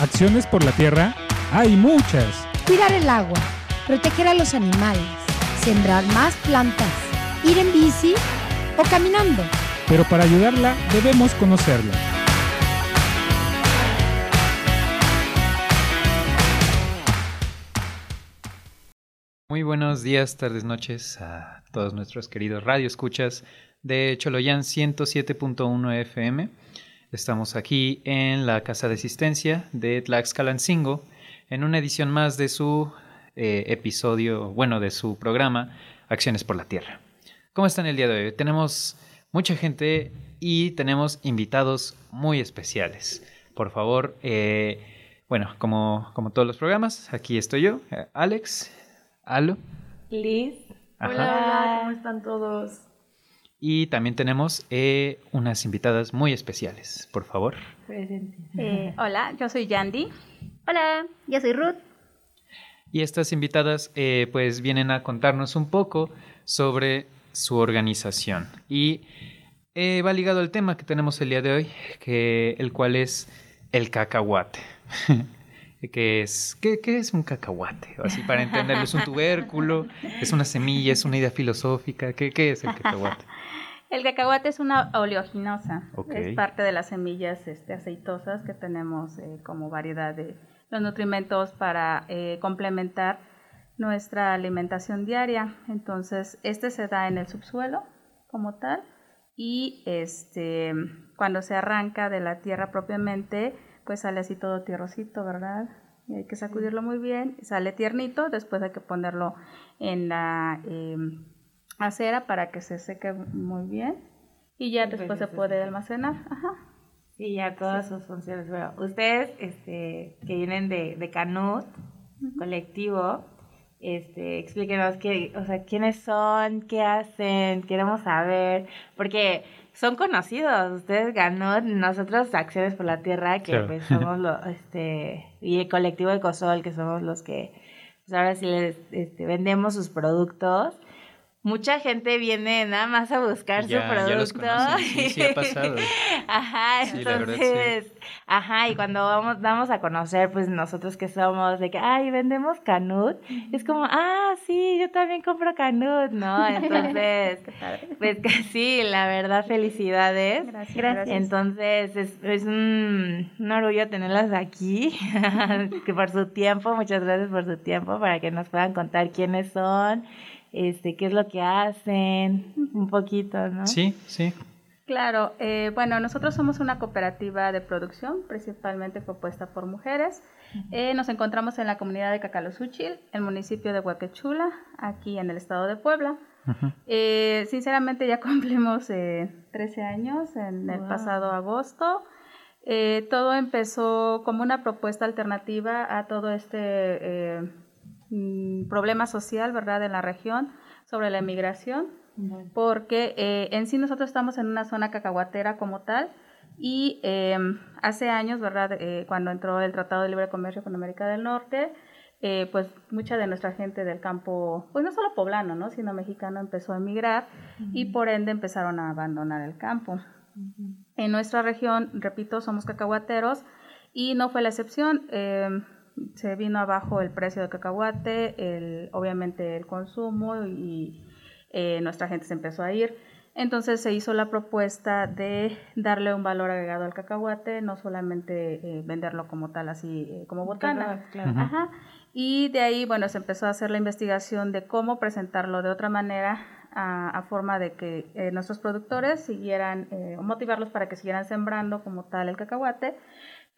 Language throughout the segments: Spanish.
Acciones por la tierra hay muchas. Cuidar el agua, proteger a los animales, sembrar más plantas, ir en bici o caminando. Pero para ayudarla debemos conocerla. Muy buenos días, tardes, noches a todos nuestros queridos radioescuchas de Choloyan 107.1 FM. Estamos aquí en la Casa de Asistencia de Tlaxcalancingo en una edición más de su eh, episodio, bueno, de su programa Acciones por la Tierra. ¿Cómo están el día de hoy? Tenemos mucha gente y tenemos invitados muy especiales. Por favor, eh, bueno, como, como todos los programas, aquí estoy yo, eh, Alex, Alo. Liz. Ajá. Hola, hola, ¿cómo están todos? Y también tenemos eh, unas invitadas muy especiales, por favor. Eh, hola, yo soy Yandy. Hola, yo soy Ruth. Y estas invitadas eh, pues vienen a contarnos un poco sobre su organización. Y eh, va ligado al tema que tenemos el día de hoy, que, el cual es el cacahuate. ¿Qué es, qué, qué es un cacahuate? Así para entenderlo, ¿es un tubérculo? ¿Es una semilla? ¿Es una idea filosófica? ¿Qué, qué es el cacahuate? El cacahuate es una oleoginosa. Ok. Es parte de las semillas este, aceitosas que tenemos eh, como variedad de los nutrimentos para eh, complementar nuestra alimentación diaria. Entonces, este se da en el subsuelo como tal y este cuando se arranca de la tierra propiamente, pues sale así todo tierrosito, ¿verdad? Y hay que sacudirlo muy bien, sale tiernito, después hay que ponerlo en la eh, acera para que se seque muy bien y ya pues después se puede almacenar. Ajá. Sí, ya todas sus funciones. Bueno, ustedes este, que vienen de, de Canut, colectivo, este, explíquenos qué, o sea, quiénes son, qué hacen, queremos saber, porque son conocidos, ustedes Canut, nosotros Acciones por la Tierra, que Claro. pues somos los, este, y el colectivo de Cosol, que somos los que, pues ahora sí les este, vendemos sus productos. Mucha gente viene nada más a buscar Ya- su ya producto. los conocen, sí, sí ha pasado. Ajá, Sí, la verdad, entonces, ajá, y cuando vamos, damos a conocer, pues nosotros que somos, de que, ay, vendemos Canut, es como, ah, sí, yo también compro Canut, ¿no? Entonces, pues que sí, la verdad, felicidades. Gracias. Gracias. Entonces, es, es un, un orgullo tenerlas aquí, que por su tiempo, muchas gracias por su tiempo, para que nos puedan contar quiénes son, este, qué es lo que hacen, un poquito, ¿no? Sí, sí. Claro, eh, bueno, nosotros somos una cooperativa de producción, principalmente compuesta por mujeres. Eh, nos encontramos en la comunidad de Cacalosúchil, el municipio de Huaquechula, aquí en el estado de Puebla. Eh, sinceramente ya cumplimos eh, 13 años en el pasado agosto. Eh, todo empezó como una propuesta alternativa a todo este eh, mm, problema social, ¿verdad?, en la región sobre la emigración Bueno. porque eh, en sí nosotros estamos en una zona cacahuatera como tal y eh, hace años, ¿verdad? Eh, cuando entró el Tratado de Libre Comercio con América del Norte, eh, pues mucha de nuestra gente del campo, pues no solo poblano, ¿no? Sino mexicano empezó a emigrar y por ende empezaron a abandonar el campo. En nuestra región, repito, somos cacahuateros y no fue la excepción. Se vino abajo el precio del cacahuate, el, obviamente el consumo y eh, nuestra gente se empezó a ir. Entonces se hizo la propuesta de darle un valor agregado al cacahuate, no solamente eh, venderlo como tal, así eh, como botana. Claro. Ujú. Ajá. Y de ahí, bueno, se empezó a hacer la investigación de cómo presentarlo de otra manera a, a forma de que eh, nuestros productores siguieran, eh, o motivarlos para que siguieran sembrando como tal el cacahuate,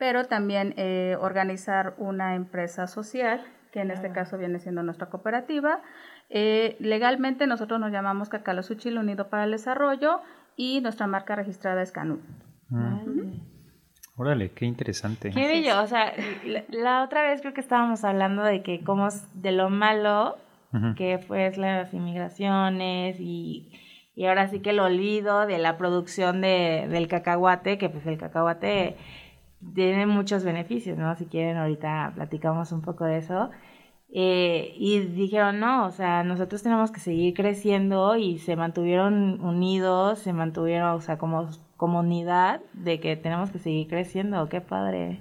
pero también eh, organizar una empresa social, que en este caso viene siendo nuestra cooperativa. Eh, legalmente nosotros nos llamamos Cacalosuchil Unido para el Desarrollo y nuestra marca registrada es Canut. Mm. Vale. Órale, qué interesante. Qué bello, o sea, la, la otra vez creo que estábamos hablando de que como de lo malo que fue las inmigraciones y, y ahora sí que el olvido de la producción de, del cacahuate, que pues el cacahuate tiene muchos beneficios, ¿no? Si quieren ahorita platicamos un poco de eso. Eh, y dijeron, no, o sea, nosotros tenemos que seguir creciendo y se mantuvieron unidos, se mantuvieron, o sea, como comunidad de que tenemos que seguir creciendo, qué padre.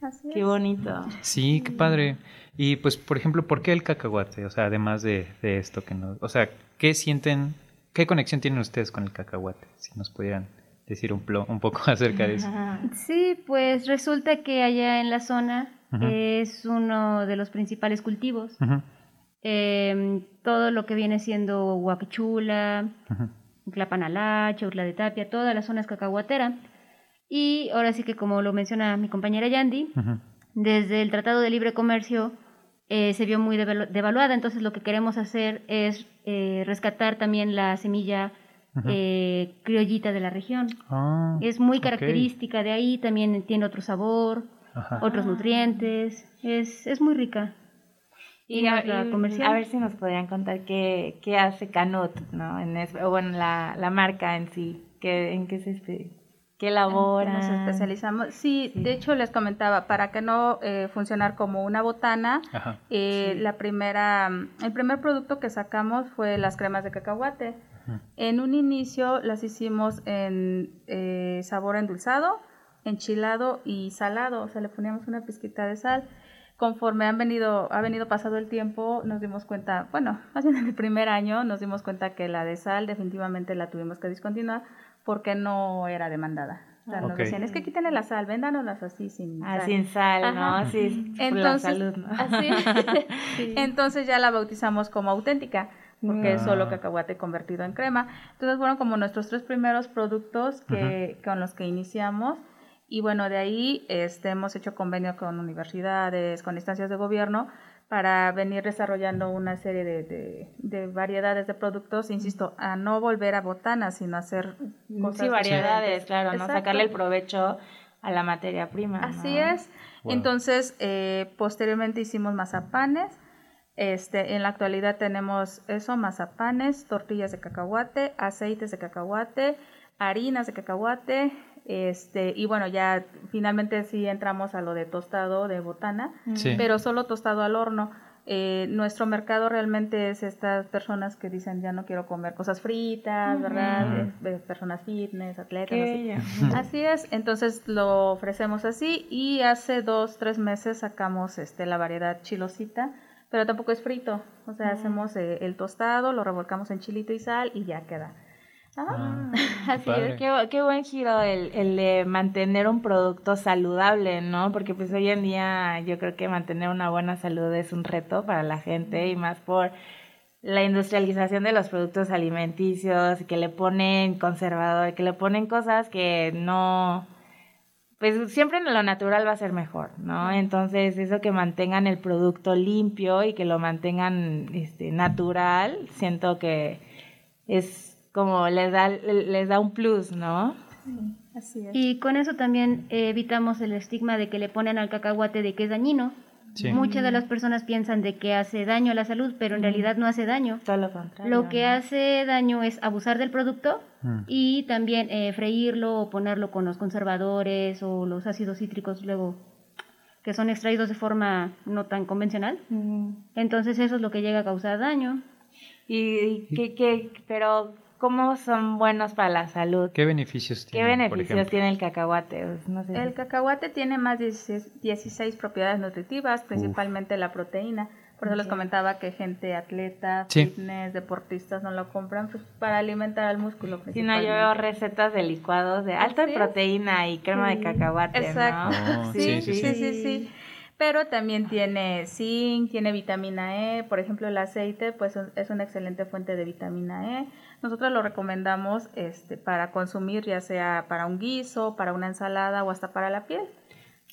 Así Qué es. bonito. Sí, qué padre. Y pues, por ejemplo, ¿por qué el cacahuate? O sea, además de, de esto que nos... O sea, ¿qué sienten, qué conexión tienen ustedes con el cacahuate? Si nos pudieran decir un, un poco acerca de eso. Sí, pues resulta que allá en la zona es uno de los principales cultivos. Em, todo lo que viene siendo Huacachula, ujú. Tlapanalá, Chautla de Tapia, toda la zona es cacahuatera. Y ahora sí que como lo menciona mi compañera Yandy, desde el Tratado de Libre Comercio eh, se vio muy devalu- devaluada, entonces lo que queremos hacer es eh, rescatar también la semilla Eh, criollita de la región. Ah, Es muy característica de ahí, también tiene otro sabor, Ajá. otros nutrientes, es, es muy rica. Y a, nuestra y a ver si nos podrían contar qué, qué hace Canut, ¿no? En es- o bueno, la, la marca en sí, que, en qué se qué elabora. Nos especializamos. Sí, de hecho les comentaba, para que no eh, funcionar como una botana, Ajá. eh, la primera, el primer producto que sacamos fue las cremas de cacahuate. En un inicio las hicimos en eh, sabor endulzado, enchilado y salado, o sea, le poníamos una pizquita de sal. Conforme han venido, ha venido pasado el tiempo, nos dimos cuenta, bueno, más bien en el primer año nos dimos cuenta que la de sal definitivamente la tuvimos que discontinuar porque no era demandada. O sea, nos decían, es que quítenle la sal, véndanoslas así sin Ah, sal". sin sal, ¿no? Sí, por la salud, ¿no? así, entonces ya la bautizamos como auténtica, porque es solo Ah. cacahuate convertido en crema. Entonces fueron como nuestros tres primeros productos que, con los que iniciamos. Y bueno, de ahí este, hemos hecho convenio con universidades, con instancias de gobierno, para venir desarrollando una serie de, de- de variedades de productos, insisto, a no volver a botanas, sino a hacer cosas Sí, variedades, diferentes. claro, ¿no? Exacto. Sacarle el provecho a la materia prima. ¿no? Así es. Wow. Entonces, eh, posteriormente hicimos mazapanes. Este, en la actualidad tenemos eso, mazapanes, tortillas de cacahuate, aceites de cacahuate, harinas de cacahuate, este, y bueno, ya finalmente sí entramos a lo de tostado de botana, Sí. pero solo tostado al horno. Eh, nuestro mercado realmente es estas personas que dicen ya no quiero comer cosas fritas, ¿verdad? Ujú. Eh, personas fitness, atletas, así. Así es, entonces lo ofrecemos así y hace dos, tres meses sacamos este, la variedad chilosita, pero tampoco es frito, o sea, hacemos eh, el tostado, lo revolcamos en chilito y sal y ya queda. Ajá. Ah, Así padre. es. Qué, qué buen giro el, el de mantener un producto saludable, ¿no? Porque pues hoy en día yo creo que mantener una buena salud es un reto para la gente y más por la industrialización de los productos alimenticios y que le ponen conservador, que le ponen cosas que no, pues siempre en lo natural va a ser mejor, ¿no? Entonces eso que mantengan el producto limpio y que lo mantengan este, natural, siento que es como les da, les da un plus, ¿no? Así es. Y con eso también evitamos el estigma de que le ponen al cacahuate de que es dañino. Sí. Muchas de las personas piensan de que hace daño a la salud, pero en realidad no hace daño. Todo lo contrario. Lo que ¿no? hace daño es abusar del producto Mm. y también eh, freírlo o ponerlo con los conservadores o los ácidos cítricos luego que son extraídos de forma no tan convencional. Entonces eso es lo que llega a causar daño. Y, y que, que, pero ¿cómo son buenos para la salud? ¿Qué beneficios ¿Qué tiene? por beneficios tiene el cacahuate? Pues, No sé. El cacahuate tiene más de 16, 16 propiedades nutritivas, principalmente la proteína. Por eso les comentaba que gente atleta, Sí. fitness, deportistas no lo compran pues, para alimentar al músculo. Si no, yo veo recetas de licuados de alta en proteína y crema de cacahuate, Exacto. ¿no? Oh, Sí, sí, sí, sí, sí, sí, Pero también tiene zinc, tiene vitamina E, por ejemplo el aceite pues es una excelente fuente de vitamina E. Nosotros lo recomendamos este, para consumir ya sea para un guiso, para una ensalada o hasta para la piel.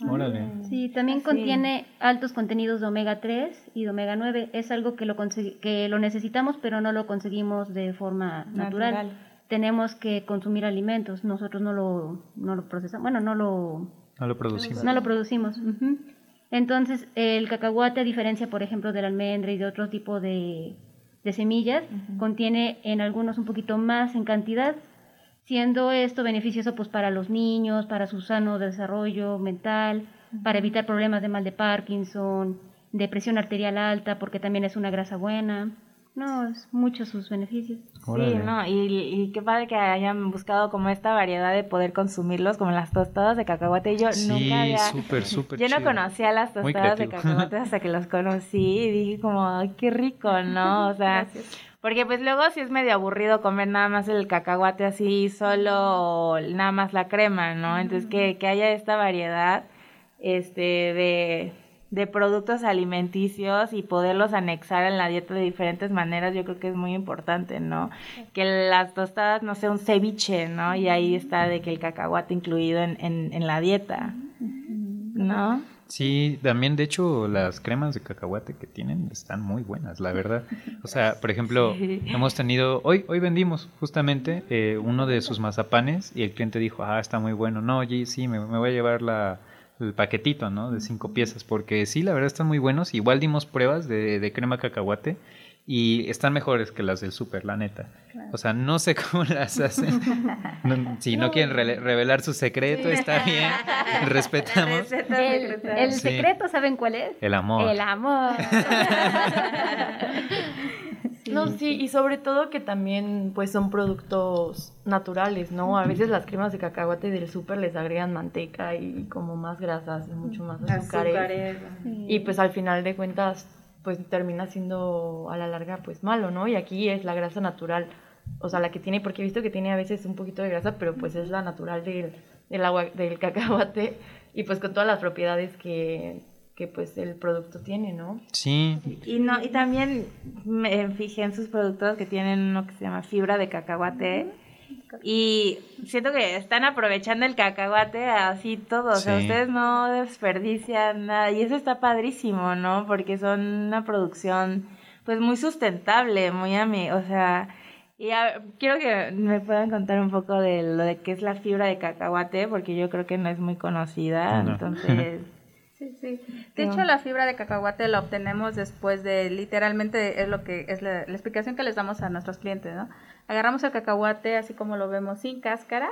Órale. Sí, también Así. contiene altos contenidos de omega 3 y de omega 9. Es algo que lo, que lo necesitamos, pero no lo conseguimos de forma natural. Natural. Tenemos que consumir alimentos. Nosotros no lo, no lo procesamos. Bueno, no lo, No lo producimos. no lo producimos. Entonces, el cacahuate, a diferencia, por ejemplo, del almendra y de otro tipo de, de semillas, contiene en algunos un poquito más en cantidad, siendo esto beneficioso pues para los niños, para su sano desarrollo mental, para evitar problemas de mal de Parkinson, de presión arterial alta, porque también es una grasa buena. No, es mucho sus beneficios. Sí, no, y, y qué padre que hayan buscado como esta variedad de poder consumirlos, como las tostadas de cacahuate. Yo Sí, nunca había... súper, súper Yo no conocía las tostadas de cacahuate hasta que los conocí y dije como, ay, qué rico, ¿no? O sea, porque pues luego sí es medio aburrido comer nada más el cacahuate así solo o nada más la crema, ¿no? Entonces que, que haya esta variedad este de, de productos alimenticios y poderlos anexar en la dieta de diferentes maneras, yo creo que es muy importante, ¿no? Que las tostadas no sea un ceviche, ¿no? Y ahí está de que el cacahuate incluido en, en, en la dieta, ¿no? Sí, también de hecho las cremas de cacahuate que tienen están muy buenas, la verdad. O sea, por ejemplo, Sí. hemos tenido, hoy, hoy vendimos justamente eh, uno de sus mazapanes y el cliente dijo, ah, está muy bueno. No, oye, sí, me, me voy a llevar la, el paquetito, ¿no? De cinco piezas, porque sí, la verdad están muy buenos. Igual dimos pruebas de, de crema cacahuate y están mejores que las del súper, la neta. O sea, no sé cómo las hacen. No, si no quieren revelar su secreto, está bien, respetamos. El, el Sí. secreto, ¿saben cuál es? El amor. El amor. No, sí, y sobre todo que también pues son productos naturales, ¿no? A veces las cremas de cacahuate del súper les agregan manteca y como más grasas y mucho más azúcares. Y pues al final de cuentas pues termina siendo a la larga pues malo, ¿no? Y aquí es la grasa natural, o sea, la que tiene, porque he visto que tiene a veces un poquito de grasa, pero pues es la natural del, del agua, del cacahuate. Y pues con todas las propiedades que, que pues el producto tiene, ¿no? Sí, Y no, y también me fijé en sus productos que tienen uno que se llama fibra de cacahuate. Y siento que están aprovechando el cacahuate así todo. O sea, ustedes no desperdician nada. Y eso está padrísimo, ¿no? Porque son una producción, pues, muy sustentable, muy a mí. O sea, y a- quiero que me puedan contar un poco de lo de qué es la fibra de cacahuate, porque yo creo que no es muy conocida. No. Entonces, Sí, sí. De hecho, la fibra de cacahuate la obtenemos después de, literalmente, es lo que es la, la explicación que les damos a nuestros clientes, ¿no? Agarramos el cacahuate así como lo vemos sin cáscara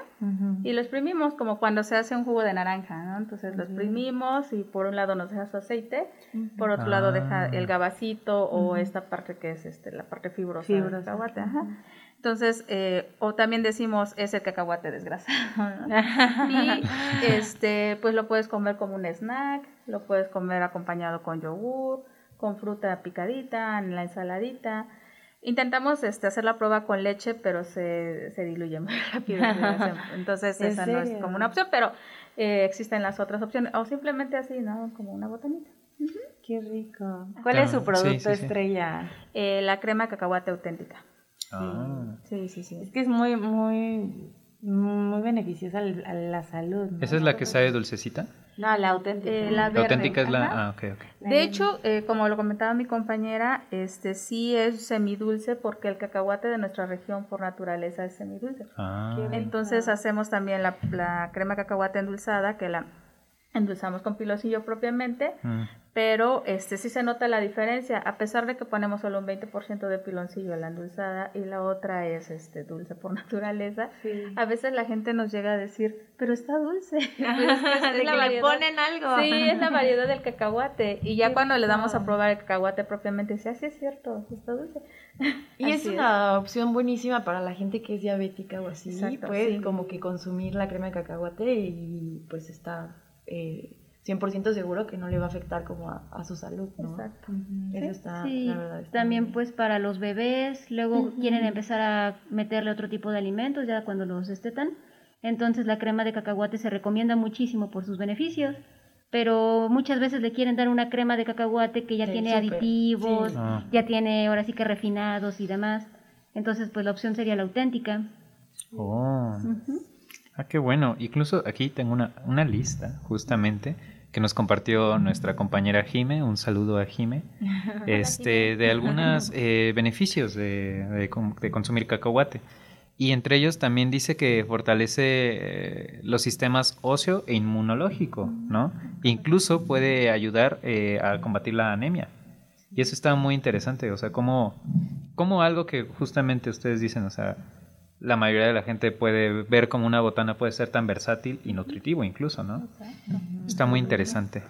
y lo exprimimos como cuando se hace un jugo de naranja, ¿no? Entonces lo exprimimos y por un lado nos deja su aceite, por otro lado deja Ah. el gabacito o esta parte que es este la parte fibrosa, del Fibrosa. cacahuate, ajá. Entonces, eh, o también decimos es el cacahuate desgrasado, ¿no? Y este, pues lo puedes comer como un snack, lo puedes comer acompañado con yogur, con fruta picadita, en la ensaladita. Intentamos este, hacer la prueba con leche, pero se, se diluye muy rápido. Entonces, ¿En esa no es como una opción, pero eh, existen las otras opciones. O simplemente así, ¿no? Como una botanita. Qué rico. ¿Cuál es su producto sí, sí. estrella? Eh, la crema de cacahuate auténtica. Ah. Sí, sí, sí. Es que es muy, muy, muy beneficiosa al- a la salud. ¿no? ¿Esa es la que sabe dulcecita? No, la auténtica. Eh, la auténtica es la... ajá. Ah, ok, ok. De hecho, eh, como lo comentaba mi compañera, este sí es semidulce porque el cacahuate de nuestra región por naturaleza es semidulce. Ah, Entonces hacemos también la, la crema cacahuate endulzada que la endulzamos con piloncillo propiamente, mm. pero este sí se nota la diferencia, a pesar de que ponemos solo un 20% de piloncillo en la endulzada y la otra es este dulce por naturaleza. A veces la gente nos llega a decir, pero está dulce. Pero es que es- es De la que le variedad- ponen algo. Sí, es la variedad del cacahuate. Y ya cuando le damos a probar el cacahuate propiamente, dice, así es cierto, sí está dulce. Y es una opción buenísima para la gente que es diabética o así, Exacto, pues sí. como que consumir la crema de cacahuate y pues está eh, 100% seguro que no le va a afectar como a, a su salud, ¿no? Exacto. Eso está, Sí, la verdad. está también bien. pues para los bebés, luego quieren empezar a meterle otro tipo de alimentos ya cuando los destetan. Entonces la crema de cacahuate se recomienda muchísimo por sus beneficios, pero muchas veces le quieren dar una crema de cacahuate que ya tiene aditivos, sí. Ah. ya tiene ahora sí que refinados y demás. Entonces pues la opción sería la auténtica. Oh. Ah, qué bueno. Incluso aquí tengo una, una lista, justamente, que nos compartió nuestra compañera Jime. Un saludo a Jime. Este, de algunos eh, beneficios de, de con- de consumir cacahuate. Y entre ellos también dice que fortalece eh, los sistemas óseo e inmunológico, ¿no? Incluso puede ayudar eh, a combatir la anemia. Y eso está muy interesante, o sea, como, como algo que justamente ustedes dicen, o sea, la mayoría de la gente puede ver como una botana puede ser tan versátil y nutritivo incluso, ¿no? Está muy interesante.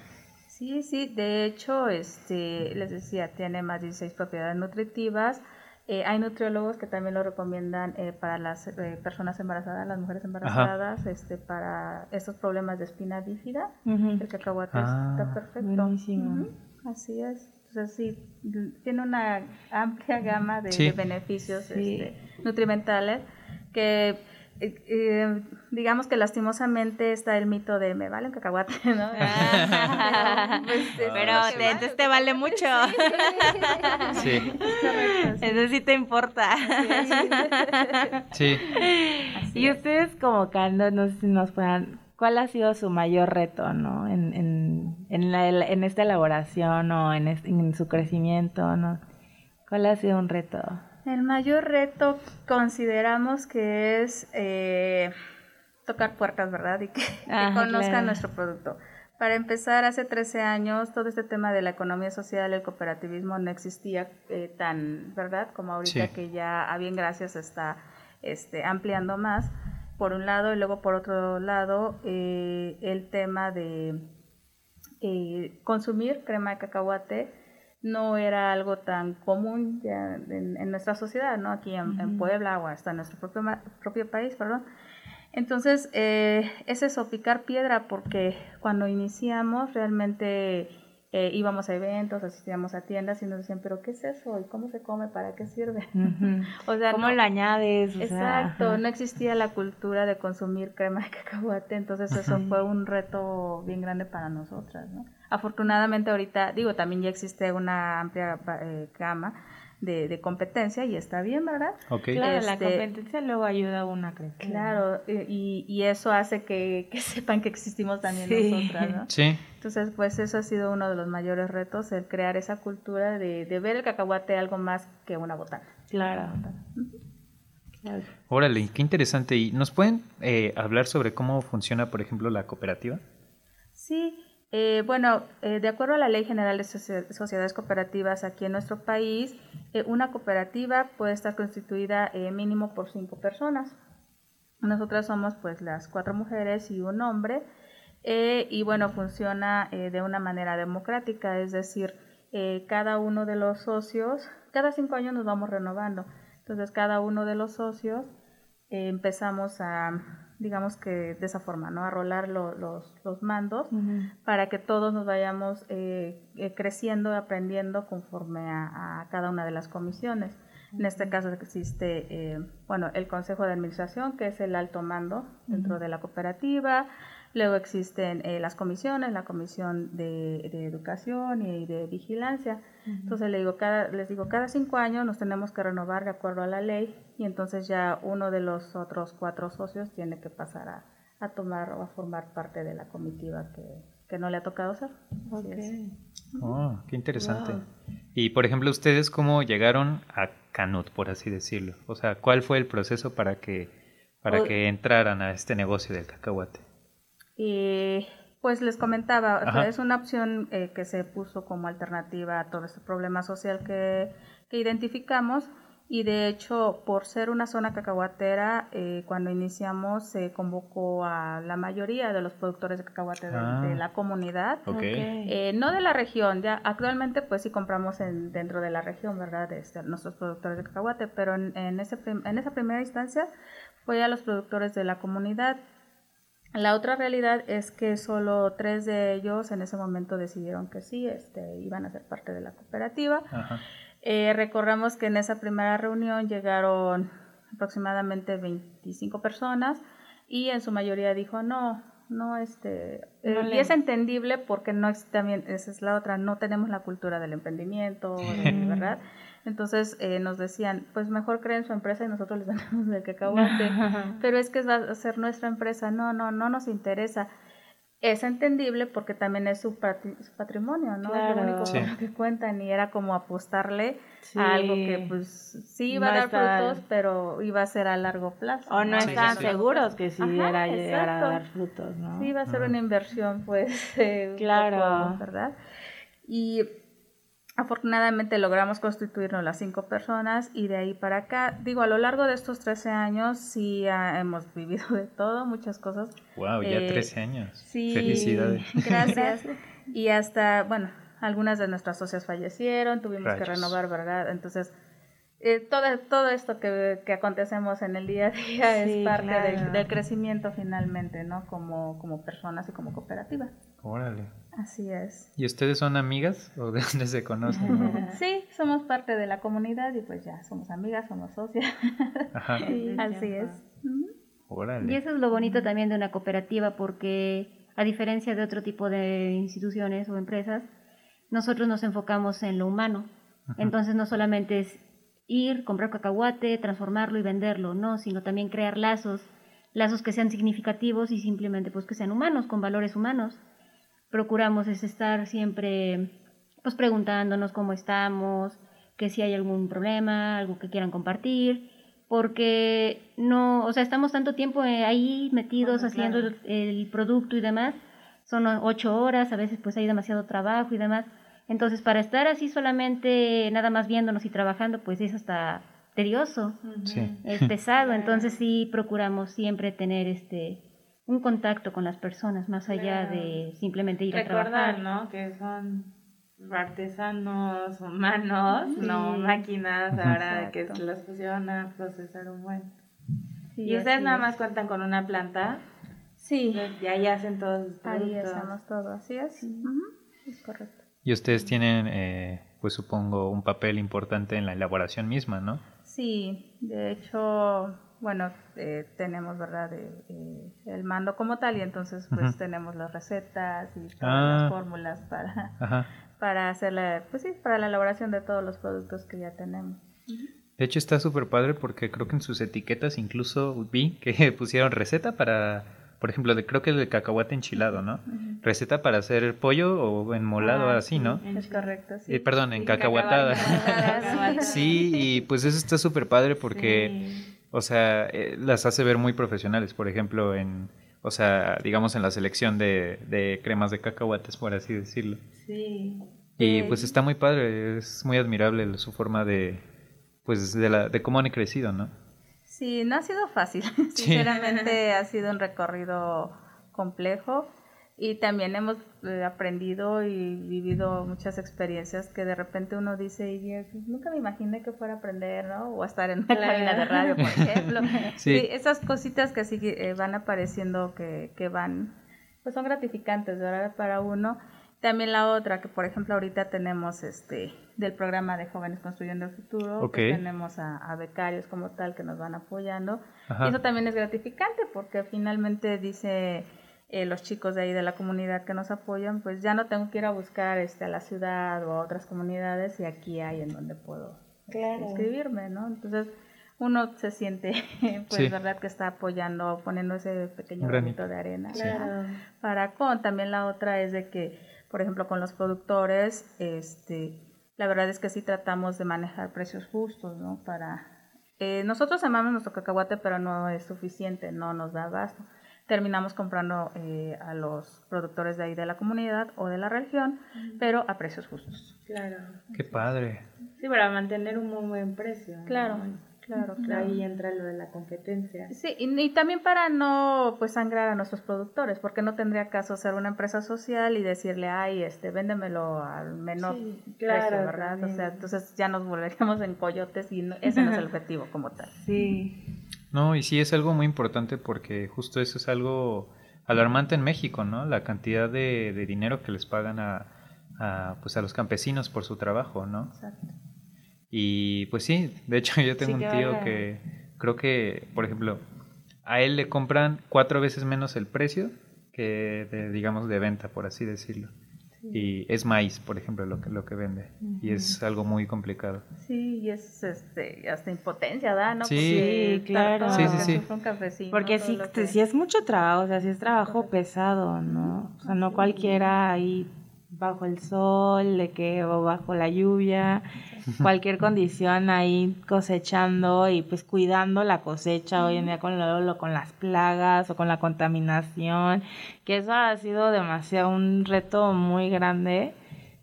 Sí, sí, de hecho, este, les decía, tiene más de 16 propiedades nutritivas Eh, hay nutriólogos que también lo recomiendan eh, para las eh, personas embarazadas, las mujeres embarazadas, este, para esos problemas de espina bífida. El cacahuate Ah, está perfecto. buenísimo. Ujú, Así es. Entonces sí, tiene una amplia gama de, Sí. de beneficios Sí. este, nutrimentales que eh, eh, digamos que lastimosamente está el mito de me vale un cacahuate, ¿no? Pero, pues, es Pero lo que te- vale. entonces te vale mucho. Sí, Correcto, sí. Eso sí te importa. sí. Y es. ustedes como Cando, no sé si nos puedan, ¿cuál ha sido su mayor reto, no? En, en, en, la, en esta elaboración o en, es- en su crecimiento, ¿no? ¿Cuál ha sido un reto? El mayor reto consideramos que es eh, tocar puertas, ¿verdad? Y que, conozcan claro. nuestro producto. Para empezar, hace 13 años todo este tema de la economía social, el cooperativismo no existía eh, tan, ¿verdad? Como ahorita Sí. que ya a bien gracias está este, ampliando más, por un lado, y luego por otro lado, eh, el tema de eh, consumir crema de cacahuate no era algo tan común ya en, en nuestra sociedad, ¿no? Aquí en, en Puebla o hasta en nuestro propio, propio país, perdón. Entonces, eh, es eso, picar piedra, porque cuando iniciamos realmente eh, íbamos a eventos, asistíamos a tiendas y nos decían, pero ¿qué es eso? ¿Y cómo se come? ¿Para qué sirve? O sea, ¿Cómo no- lo añades? O Exacto, no existía la cultura de consumir crema de cacahuate, entonces eso fue un reto bien grande para nosotras, ¿no? Afortunadamente ahorita, digo, también ya existe una amplia eh, gama de, de competencia y está bien, ¿verdad? Ok. Claro, la Este, competencia luego ayuda a uno a crecer. Claro, y, y eso hace que, que sepan que existimos también Sí. nosotras, ¿no? Sí. Entonces, pues eso ha sido uno de los mayores retos, el crear esa cultura de, de ver el cacahuate algo más que una botana. Claro. Claro. Órale, qué interesante. ¿Y nos pueden eh, hablar sobre cómo funciona, por ejemplo, la cooperativa? Sí, eh, bueno, eh, de acuerdo a la Ley General de Socie- Sociedades Cooperativas aquí en nuestro país, eh, una cooperativa puede estar constituida mínimo por cinco personas. Nosotras somos pues las cuatro mujeres y un hombre y bueno, funciona de una manera democrática, es decir, cada uno de los socios, cada cinco años nos vamos renovando, entonces cada uno de los socios empezamos a, digamos que de esa forma, ¿no? A rolar lo- los, los mandos para que todos nos vayamos eh, eh, creciendo, aprendiendo conforme a, a cada una de las comisiones. En este caso existe, eh, bueno, el Consejo de Administración, que es el alto mando dentro de la cooperativa. Luego existen eh, las comisiones, la comisión de, de educación y de vigilancia. Entonces le digo, cada, les digo, cada cinco años nos tenemos que renovar de acuerdo a la ley y entonces ya uno de los otros cuatro socios tiene que pasar a, a tomar o a formar parte de la comitiva que, que no le ha tocado ser. Es. Oh, qué interesante. Wow. Y, por ejemplo, ¿ustedes cómo llegaron a Canut, por así decirlo? O sea, ¿cuál fue el proceso para que, para O- que entraran a este negocio del cacahuate? Y pues les comentaba, o sea, Ajá. es una opción eh, que se puso como alternativa a todo este problema social que, que identificamos y de hecho por ser una zona cacahuatera, eh, cuando iniciamos se convocó a la mayoría de los productores de cacahuate de, Ah. de la comunidad. Ok. Eh, no de la región, ya actualmente pues sí compramos en, dentro de la región, ¿verdad? Este, nuestros productores de cacahuate, pero en, en, ese prim- en esa primera instancia fue a los productores de la comunidad. La otra realidad es que solo tres de ellos en ese momento decidieron que sí, este, iban a ser parte de la cooperativa. Ajá. Eh, recordamos que en esa primera reunión llegaron aproximadamente 25 personas y en su mayoría dijo no, no, este, eh, No y es entendible porque no es también, esa es la otra, no tenemos la cultura del emprendimiento, ¿verdad? Entonces eh, nos decían, pues mejor creen su empresa y nosotros les damos el cacahuate, pero es que va a ser nuestra empresa, no, no, no nos interesa. Es entendible porque también es su, patri- su patrimonio, ¿no? Es lo único Sí. con lo que cuentan y era como apostarle Sí. a algo que pues sí iba Va a dar estar- frutos, pero iba a ser a largo plazo. O no Sí, están sí, sí. seguros que sí Ajá, era llegar a dar frutos, ¿no? Sí, iba a ser Ajá. una inversión, pues, eh, Claro. poco, ¿verdad? Y afortunadamente logramos constituirnos las cinco personas y de ahí para acá, digo, a lo largo de estos 13 años sí ah, hemos vivido de todo, muchas cosas. Wow, ya Eh, 13 años. Sí, Felicidades. Gracias. y hasta, bueno, algunas de nuestras socias fallecieron, tuvimos que renovar, ¿verdad? Entonces, eh, todo, todo esto que, que, acontecemos en el día a día es parte del, del, crecimiento finalmente, ¿no? Como, como personas y como cooperativa. Órale. Así es. ¿Y ustedes son amigas o de dónde se conocen? sí, somos parte de la comunidad y pues ya somos amigas, somos socias. Ajá. Así es. Órale. Y eso es lo bonito también de una cooperativa porque a diferencia de otro tipo de instituciones o empresas, nosotros nos enfocamos en lo humano. Entonces no solamente es ir, comprar cacahuate, transformarlo y venderlo, no, sino también crear lazos, lazos que sean significativos y simplemente pues que sean humanos, con valores humanos. Procuramos es estar siempre pues preguntándonos cómo estamos, que si hay algún problema, algo que quieran compartir, porque no, o sea, estamos tanto tiempo eh, ahí metidos haciendo el, el, producto y demás, son ocho horas, a veces pues hay demasiado trabajo y demás, entonces, para estar así solamente nada más viéndonos y trabajando, pues es hasta tedioso, es pesado. Entonces sí procuramos siempre tener este un contacto con las personas más allá de simplemente ir a trabajar. ¿no? Que son artesanos humanos, no máquinas ahora que las pusieron a procesar un buen. ¿Y ustedes nada más cuentan con una planta? Sí. Y ahí hacen todos los productos. Ahí hacemos todo, así es. Es correcto. Y ustedes tienen, eh, pues supongo, un papel importante en la elaboración misma, ¿no? Sí, de hecho, bueno, eh, tenemos, ¿verdad?, eh, el mando como tal y entonces pues tenemos las recetas y todas las ah. fórmulas para, para hacer la, pues sí, para la elaboración de todos los productos que ya tenemos. De hecho está súper padre porque creo que en sus etiquetas incluso vi que pusieron receta para por ejemplo, de, creo que es de cacahuate enchilado, ¿no? Receta para hacer pollo o enmolado ah, así, ¿no? Es correcto, sí. Eh, perdón, en cacahuatada. sí, y pues eso está súper padre porque, o sea, eh, las hace ver muy profesionales, por ejemplo, en, o sea, digamos en la selección de, de cremas de cacahuates, por así decirlo. Sí. Y pues está muy padre, es muy admirable su forma de, pues, de, la, de cómo han crecido, ¿no? Sí, no ha sido fácil. Sinceramente ha sido un recorrido complejo y también hemos eh, aprendido y vivido muchas experiencias que de repente uno dice, y pues, nunca me imaginé que fuera a aprender, ¿no? O a estar en una cabina de radio, por ejemplo. sí. esas cositas que sí eh, van apareciendo que, que van, pues son gratificantes, ¿verdad? Para uno. También la otra, que por ejemplo ahorita tenemos este del programa de Jóvenes Construyendo el Futuro, que tenemos a, becarios como tal que nos van apoyando. Y eso también es gratificante porque finalmente dice eh, los chicos de ahí de la comunidad que nos apoyan, pues ya no tengo que ir a buscar este, a la ciudad o a otras comunidades y aquí hay en donde puedo inscribirme, ¿no? Entonces uno se siente, pues, verdad que está apoyando, poniendo ese pequeño granito de arena para con. También la otra es de que por ejemplo, con los productores, este, la verdad es que sí tratamos de manejar precios justos, ¿no? Para eh, nosotros amamos nuestro cacahuate, pero no es suficiente, no nos da abasto. Terminamos comprando eh, a los productores de ahí de la comunidad o de la región, pero a precios justos. Claro. Qué padre. Sí, para mantener un muy buen precio. Claro. Claro, claro. Ahí entra lo de la competencia. Sí, y, también para no pues sangrar a nuestros productores, porque no tendría caso ser una empresa social y decirle, ay, este, véndemelo al menor precio, ¿verdad? O sea, entonces ya nos volveríamos en coyotes y ese no es el objetivo como tal. Sí. No, y sí es algo muy importante porque justo eso es algo alarmante en México, ¿no? La cantidad de, de dinero que les pagan a, a, pues a los campesinos por su trabajo, ¿no? Exacto. Y pues sí, de hecho yo tengo un tío que creo que, por ejemplo, a él le compran cuatro veces menos el precio que de, digamos, de venta, por así decirlo. Y es maíz, por ejemplo, lo que, lo que vende. Y es algo muy complicado. Sí, y es este, hasta impotencia, ¿da? ¿no? Sí, claro. Sí, sí, sí. Porque sí, sí es mucho trabajo, o sea, sí es trabajo pesado, ¿no? O sea, no cualquiera ahí bajo el sol, de que o bajo la lluvia, cualquier condición ahí cosechando y pues cuidando la cosecha hoy en día con lo, con las plagas o con la contaminación, que eso ha sido demasiado un reto muy grande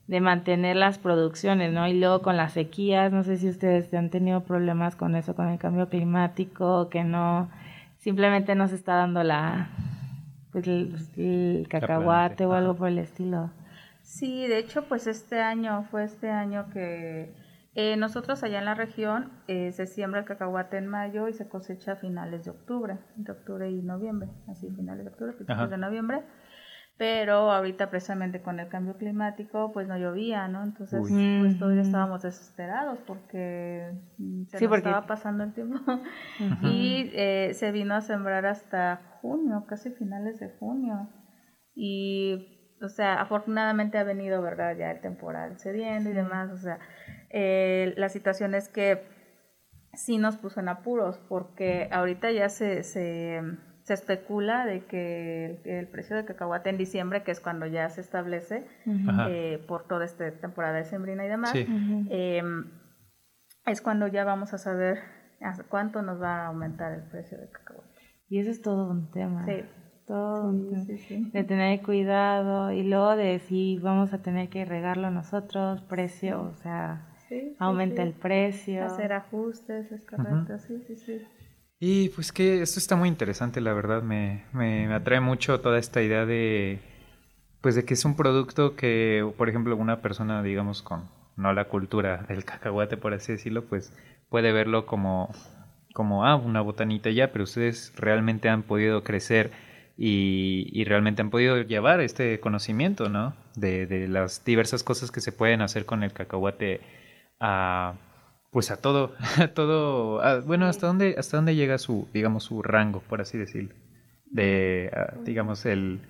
de mantener las producciones, ¿no? Y luego con las sequías, no sé si ustedes han tenido problemas con eso, con el cambio climático, que no simplemente no se está dando la pues el, cacahuate o algo por el estilo. Sí, de hecho, pues este año fue este año que, Eh, nosotros allá en la región eh, se siembra el cacahuate en mayo y se cosecha a finales de octubre, entre octubre y noviembre, así finales de octubre, principios de noviembre. Pero ahorita precisamente con el cambio climático pues no llovía, ¿no? Entonces pues todos estábamos desesperados porque mm, se nos estaba pasando el tiempo. y eh, se vino a sembrar hasta junio, casi finales de junio. Y, o sea, afortunadamente ha venido, ¿verdad? Ya el temporal cediendo y demás, o sea, eh, la situación es que sí nos puso en apuros porque ahorita ya se, se, se especula de que el, precio de cacahuate en diciembre, que es cuando ya se establece eh, por toda esta temporada de sembrina y demás, em, es cuando ya vamos a saber hasta cuánto nos va a aumentar el precio de cacahuate. Y eso es todo un tema. Sí. Todo de tener cuidado y luego de si vamos a tener que regarlo nosotros, precio, o sea, aumenta el precio. Hacer ajustes, es correcto, sí, sí, sí. Y pues que esto está muy interesante, la verdad, me, me, atrae mucho toda esta idea de, pues de que es un producto que, por ejemplo, una persona, digamos, con no la cultura del cacahuate, por así decirlo, pues puede verlo como, como, ah, una botanita ya, pero ustedes realmente han podido crecer y, y realmente han podido llevar este conocimiento, ¿no? De, de las diversas cosas que se pueden hacer con el cacahuate a pues a todo, a todo, bueno, hasta dónde, hasta dónde llega su, digamos, su rango, por así decirlo, de, digamos, el,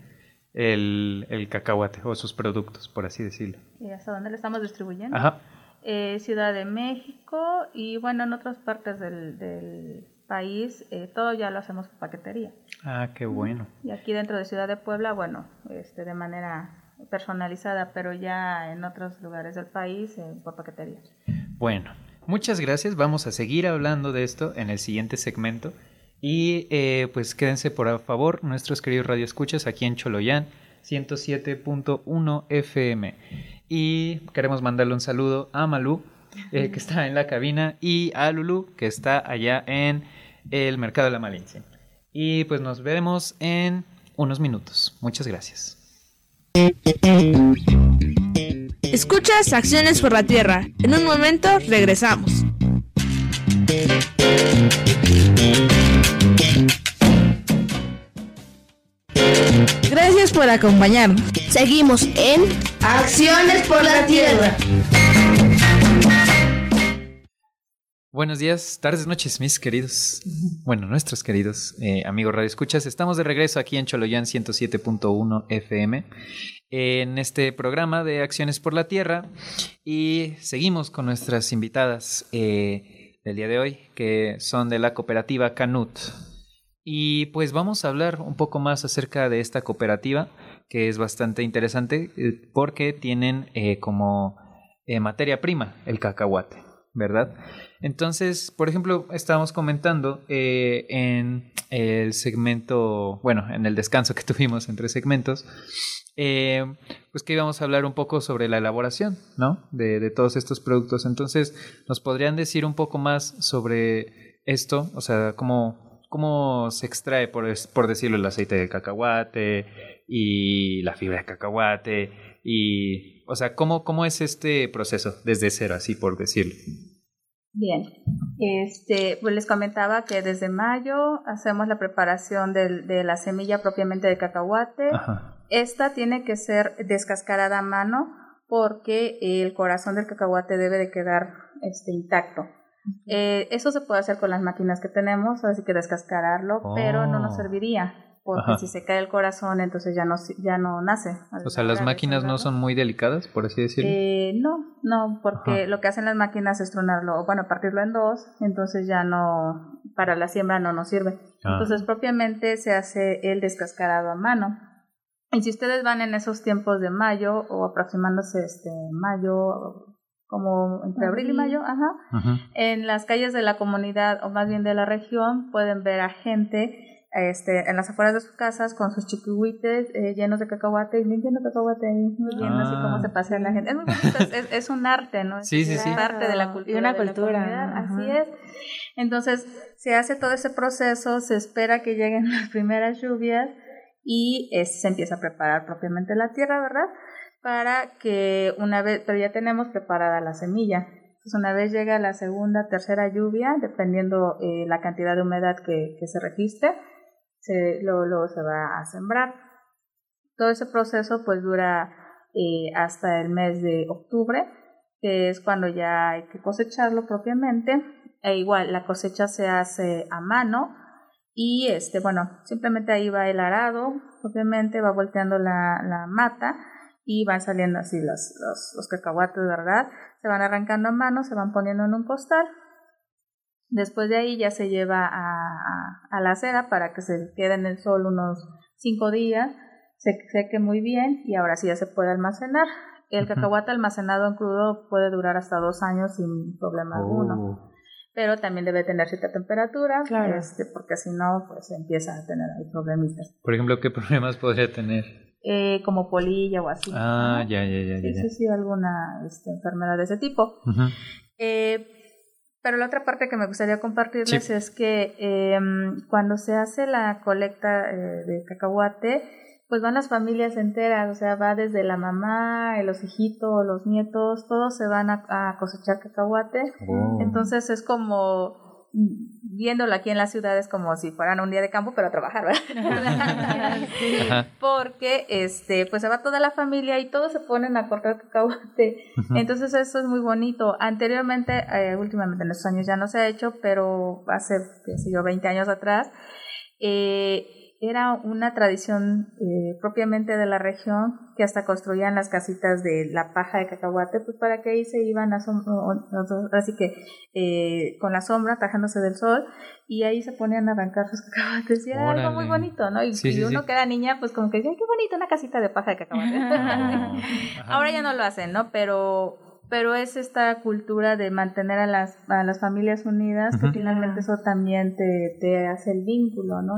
el, el, cacahuate o sus productos, por así decirlo. ¿Y hasta dónde lo estamos distribuyendo? Ajá. Eh, Ciudad de México y bueno, en otras partes del, del país, eh, todo ya lo hacemos por paquetería. Ah, qué bueno. Y aquí dentro de Ciudad de Puebla, bueno, este, de manera personalizada, pero ya en otros lugares del país eh, por paquetería. Bueno, muchas gracias. Vamos a seguir hablando de esto en el siguiente segmento. Y eh, pues quédense por favor, nuestros queridos radioescuchas, aquí en Choloyán 107.1 FM. Y queremos mandarle un saludo a Malú, eh, que está en la cabina, y a Lulu, que está allá en el Mercado de la Malincia. Y pues nos veremos en unos minutos. Muchas gracias. Escuchas Acciones por la Tierra. En un momento regresamos. Gracias por acompañarnos. Seguimos en Acciones por la Tierra. Buenos días, tardes, noches, mis queridos, bueno, nuestros queridos eh, amigos Radio Escuchas. Estamos de regreso aquí en Choloyán 107.1 FM en este programa de Acciones por la Tierra y seguimos con nuestras invitadas eh, del día de hoy, que son de la cooperativa Canut. Y pues vamos a hablar un poco más acerca de esta cooperativa, que es bastante interesante eh, porque tienen como materia prima el cacahuate, ¿verdad? Entonces, por ejemplo, estábamos comentando eh, en el segmento, bueno, en el descanso que tuvimos entre segmentos, eh, pues que íbamos a hablar un poco sobre la elaboración, ¿no? De, de, todos estos productos. Entonces, ¿nos podrían decir un poco más sobre esto? O sea, cómo, cómo se extrae, por, por decirlo, el aceite de cacahuate y la fibra de cacahuate y, o sea, ¿cómo, cómo es este proceso desde cero, así por decirlo? Bien, este, pues les comentaba que desde mayo hacemos la preparación de, la semilla propiamente de cacahuate. Esta tiene que ser descascarada a mano porque el corazón del cacahuate debe de quedar este, intacto. Eh, eso se puede hacer con las máquinas que tenemos, así que descascararlo, pero no nos oh. serviría porque si se cae el corazón, entonces ya no, ya no nace. O sea, las máquinas no son muy delicadas, por así decirlo. Eh, no, no, porque lo que hacen las máquinas es tronarlo, bueno, partirlo en dos, entonces ya no, para la siembra no nos sirve. Ah. Entonces propiamente se hace el descascarado a mano. Y si ustedes van en esos tiempos de mayo o aproximándose este mayo, como entre abril y mayo, ajá, en las calles de la comunidad o más bien de la región pueden ver a gente este, en las afueras de sus casas con sus chiquihuites eh, llenos de cacahuate y limpiando cacahuate ahí, viendo así cómo se pasea la gente. Es muy bonito, es, un arte, ¿no? Sí, es, sí, sí. parte de la cultura. Y una cultura. así es. Entonces, se hace todo ese proceso, se espera que lleguen las primeras lluvias y se empieza a preparar propiamente la tierra, ¿verdad? Para que una vez, pero ya tenemos preparada la semilla. Entonces, una vez llega la segunda, tercera lluvia, dependiendo eh, la cantidad de humedad que, que se registre, se, luego, se va a sembrar. Todo ese proceso pues dura eh, hasta el mes de octubre, que es cuando ya hay que cosecharlo propiamente. E igual, la cosecha se hace a mano y este, bueno, simplemente ahí va el arado, propiamente va volteando la, la mata y van saliendo así los, los, los cacahuates, ¿verdad? Se van arrancando a mano, se van poniendo en un costal Después de ahí ya se lleva a, a, la acera para que se quede en el sol unos cinco días, se seque muy bien y ahora sí ya se puede almacenar. El cacahuate almacenado en crudo puede durar hasta dos años sin problema alguno. Oh. Pero también debe tener cierta temperatura, este, porque si no, pues empieza a tener ahí problemitas. Por ejemplo, ¿qué problemas podría tener? Eh, como polilla o así. Ah, ya, ya, ya. Sí, sí, sí, alguna este, enfermedad de ese tipo. eh, pero la otra parte que me gustaría compartirles es que em, cuando se hace la colecta eh, de cacahuate, pues van las familias enteras, o sea, va desde la mamá, los hijitos, los nietos, todos se van a, cosechar cacahuate. Oh. Entonces es como viéndolo aquí en las ciudades como si fueran un día de campo, pero a trabajar, ¿verdad? Porque este, pues se va toda la familia y todos se ponen a cortar cacahuate. Entonces eso es muy bonito. Anteriormente, eh, últimamente en estos años ya no se ha hecho, pero hace, qué sé yo, 20 años atrás, eh, era una tradición eh, propiamente de la región que hasta construían las casitas de la paja de cacahuate, pues para que ahí se iban a así que eh, con la sombra, tajándose del sol, y ahí se ponían a arrancar sus cacahuates, y era algo muy bonito, ¿no? Y, uno que era niña, pues como que decía, qué bonito, una casita de paja de cacahuate. Ahora ya no lo hacen, ¿no? Pero pero es esta cultura de mantener a las, a las familias unidas, que finalmente eso también te, te hace el vínculo, ¿no?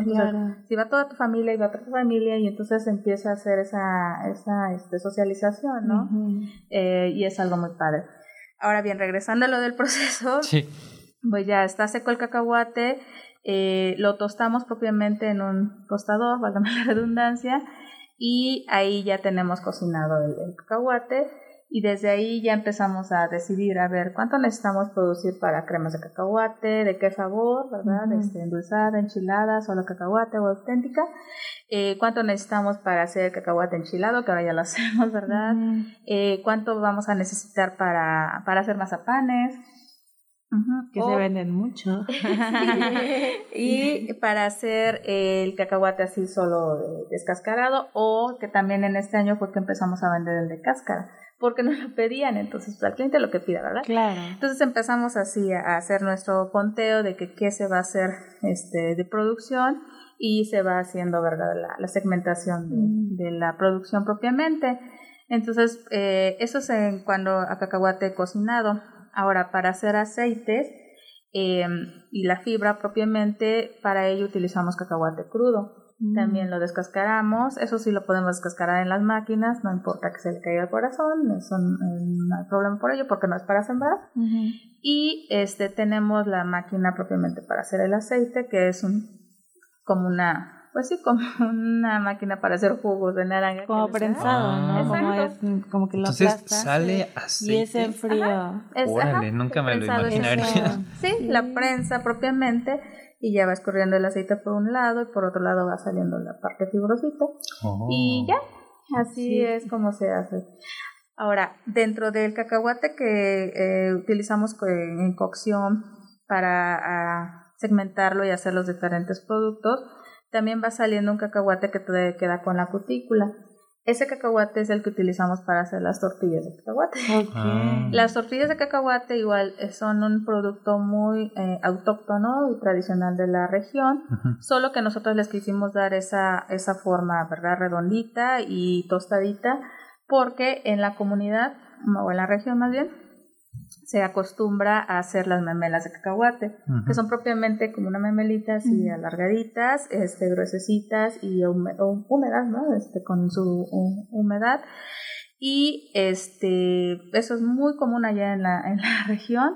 si va toda tu familia y va toda tu familia y entonces empieza a hacer esa, esa este, socialización, ¿no? Eh, y es algo muy padre. Ahora bien, regresando a lo del proceso, pues ya está seco el cacahuate, eh, lo tostamos propiamente en un tostador, valga la redundancia, y ahí ya tenemos cocinado el, el cacahuate y desde ahí ya empezamos a decidir a ver cuánto necesitamos producir para cremas de cacahuate, de qué sabor, ¿verdad? este, endulzada, enchilada, solo cacahuate o auténtica. Eh, cuánto necesitamos para hacer cacahuate enchilado, que ahora ya lo hacemos, ¿verdad? eh, cuánto vamos a necesitar para, para hacer mazapanes. que se venden mucho. y para hacer el cacahuate así solo descascarado o que también en este año fue que empezamos a vender el de cáscara porque nos lo pedían, entonces pues, al cliente lo que pida, ¿verdad? Claro. Entonces empezamos así a hacer nuestro conteo de que qué se va a hacer este, de producción y se va haciendo, ¿verdad? La, segmentación mm. de, la producción propiamente. Entonces, eh, eso es en cuando a cacahuate cocinado. Ahora, para hacer aceites em, y la fibra propiamente, para ello utilizamos cacahuate crudo. También mm. lo descascaramos, eso sí lo podemos descascarar en las máquinas, no importa que se le caiga el corazón, eso no hay problema por ello porque no es para sembrar. Y este tenemos la máquina propiamente para hacer el aceite, que es un como una pues sí, como una máquina para hacer jugos de naranja. Como prensado, ¿no? Como, es, como que lo Entonces sale aceite. Y es en frío. Órale, nunca me lo imaginaría. Sí, la prensa propiamente y ya va escurriendo el aceite por un lado y por otro lado va saliendo la parte fibrosita y oh. ya, así es como se hace. Ahora, dentro del cacahuate que eh, utilizamos en cocción para ah, segmentarlo y hacer los diferentes productos, también va saliendo un cacahuate que todavía queda con la cutícula. Ese cacahuate es el que utilizamos para hacer las tortillas de cacahuate. Ah. Las tortillas de cacahuate igual eh, son un producto muy eh, autóctono y tradicional de la región, solo que nosotros les quisimos dar esa, esa forma, ¿verdad? Redondita y tostadita, porque en la comunidad, o en la región más bien, se acostumbra a hacer las memelas de cacahuate, que son propiamente como una memelita así alargaditas, este, gruesecitas y húmedas, ¿no? Este, con su humedad. Y este, eso es muy común allá en la, en la región.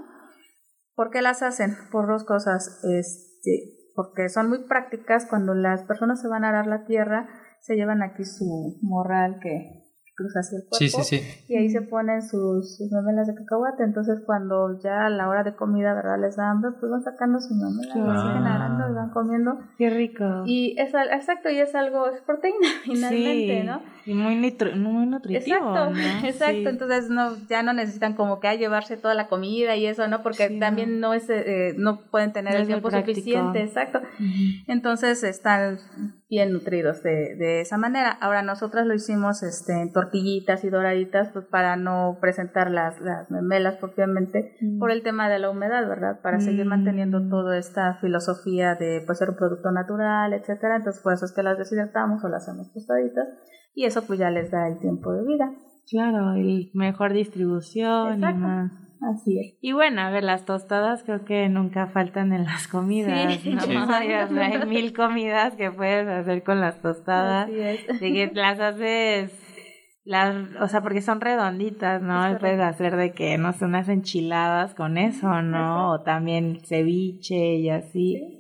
¿Por qué las hacen? Por dos cosas. Este, porque son muy prácticas cuando las personas se van a arar la tierra, se llevan aquí su morral que cruza hacia el cuerpo. Sí, sí, sí. Y ahí se ponen sus, sus memelas de cacahuate. Entonces, cuando ya a la hora de comida, ¿verdad? Les da hambre, pues van sacando sus memelas, las siguen agarrando y van comiendo. Qué rico. Y es al- exacto, y es algo, es proteína finalmente, Sí, ¿no? Y muy, nitro- muy nutritivo. Exacto, ¿no? exacto. Sí. Entonces no, ya no necesitan como que a llevarse toda la comida y eso, ¿no? Porque Sí, también no es, eh, no pueden tener No el tiempo suficiente, exacto. Entonces están bien nutridos de, de esa manera. Ahora nosotros lo hicimos este, en tortillitas y doraditas, pues para no presentar las, las memelas propiamente por el tema de la humedad, ¿verdad? Para seguir Mm. manteniendo toda esta filosofía de pues ser un producto natural, etcétera. Entonces por eso es que las deshidratamos o las hacemos tostaditas y eso pues ya les da el tiempo de vida. Claro, y mejor distribución y Exacto. más. Así es. Y bueno, a ver, las tostadas creo que nunca faltan en las comidas, Sí. ¿no? Sí. O sea, hay mil comidas que puedes hacer con las tostadas. Así es. De que las haces, las, o sea, porque son redonditas, ¿no? Es Y puedes hacer de que, no sé, unas enchiladas con eso, ¿no? O también ceviche y así.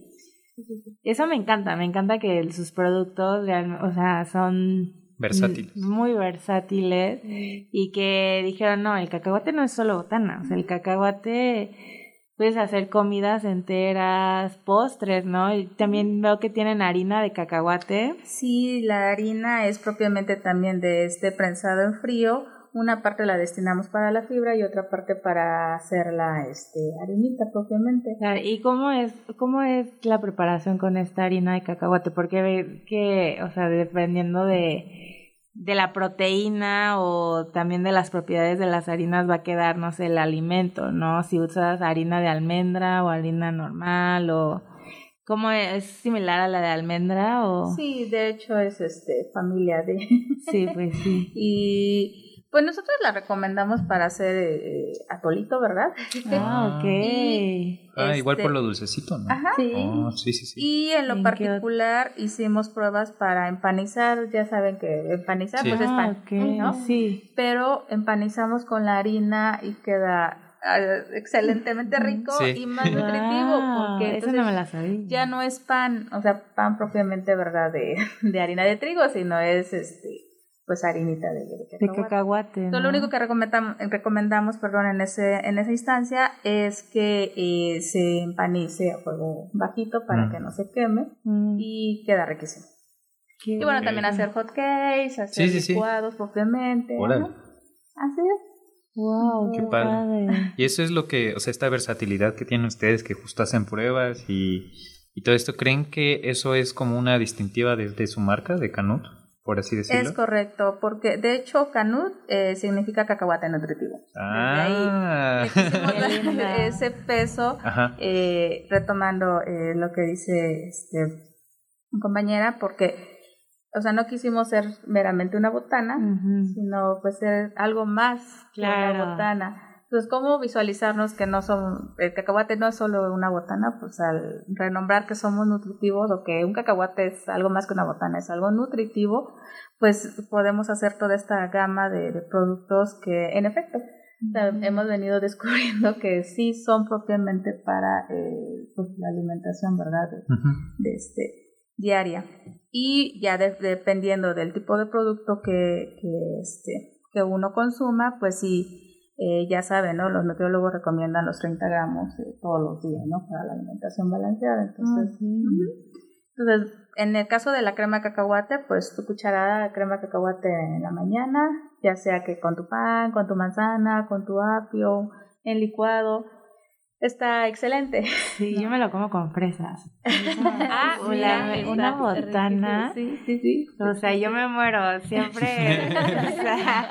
Eso me encanta, me encanta que sus productos, o sea, son Versátiles. m- muy versátiles y que dijeron, no, el cacahuate no es solo botana, o sea, el cacahuate puedes hacer comidas enteras, postres, ¿no? Y también veo que tienen harina de cacahuate. Sí, la harina es propiamente también de este prensado en frío. Una parte la destinamos para la fibra y otra parte para hacer la este, harinita propiamente. Claro, ¿Y cómo es, cómo es la preparación con esta harina de cacahuate? Porque que, o sea, dependiendo de, de la proteína o también de las propiedades de las harinas va a quedar, no sé, el alimento, ¿no? Si usas harina de almendra o harina normal o... ¿Cómo es? ¿Es similar a la de almendra o...? Sí, de hecho es este familia de... Sí, pues sí. y pues nosotros la recomendamos para hacer eh, atolito, ¿verdad? Ah, ok. Y, Ah, igual este, por lo dulcecito, ¿no? Ajá. Sí. Oh, sí, sí, sí. Y en lo ¿En qué particular hicimos pruebas para empanizar, ya saben que empanizar Sí. pues es Ah, pan, ok, ¿no? sí. Pero empanizamos con la harina y queda ah, excelentemente rico Sí. y más nutritivo porque no entonces me la sabía. ya no es pan, o sea, pan propiamente, ¿verdad? De, de harina de trigo, sino es este pues harinita de, de De cacahuate. cacahuate. Entonces, ¿no? lo único que recomendamos, recomendamos perdón, en, ese, en esa instancia es que eh, se empanice a fuego bajito para Mm. que no se queme Mm, y queda riquísimo. qué Y bueno, Ok. también hacer hot cakes, hacer Sí, sí, sí. licuados propiamente. Órale. ¿no? Así es. Wow, Qué qué padre. padre. Y eso es lo que, o sea, esta versatilidad que tienen ustedes, que justo hacen pruebas y, y todo esto, ¿creen que eso es como una distintiva de, de su marca, de Canut, por así decirlo? Es correcto, porque de hecho canut eh, significa cacahuate nutritivo. Ah, Le linda. ese peso ajá. eh, retomando eh, lo que dice este, mi compañera, porque, o sea, no quisimos ser meramente una botana, sino pues ser algo más que una botana. Entonces, ¿cómo visualizarnos que no son, el cacahuate no es solo una botana? Pues al renombrar que somos nutritivos o que un cacahuate es algo más que una botana, es algo nutritivo, pues podemos hacer toda esta gama de, de productos que, en efecto, hemos venido descubriendo que sí son propiamente para eh, pues, la alimentación, ¿verdad? De este, diaria. Y ya de- dependiendo del tipo de producto que, que, este, que uno consuma, pues sí, eh, ya saben, ¿no? Los nutriólogos recomiendan los 30 gramos eh, todos los días, ¿no? Para la alimentación balanceada. Entonces, ujú. entonces, en el caso de la crema de cacahuate, pues tu cucharada de crema de cacahuate en la mañana, ya sea que con tu pan, con tu manzana, con tu apio, en licuado, está excelente. Sí, yo me lo como con fresas. Ah, Una- mira, una está botana. Sí, sí, sí. O sea, yo me muero siempre. o sea,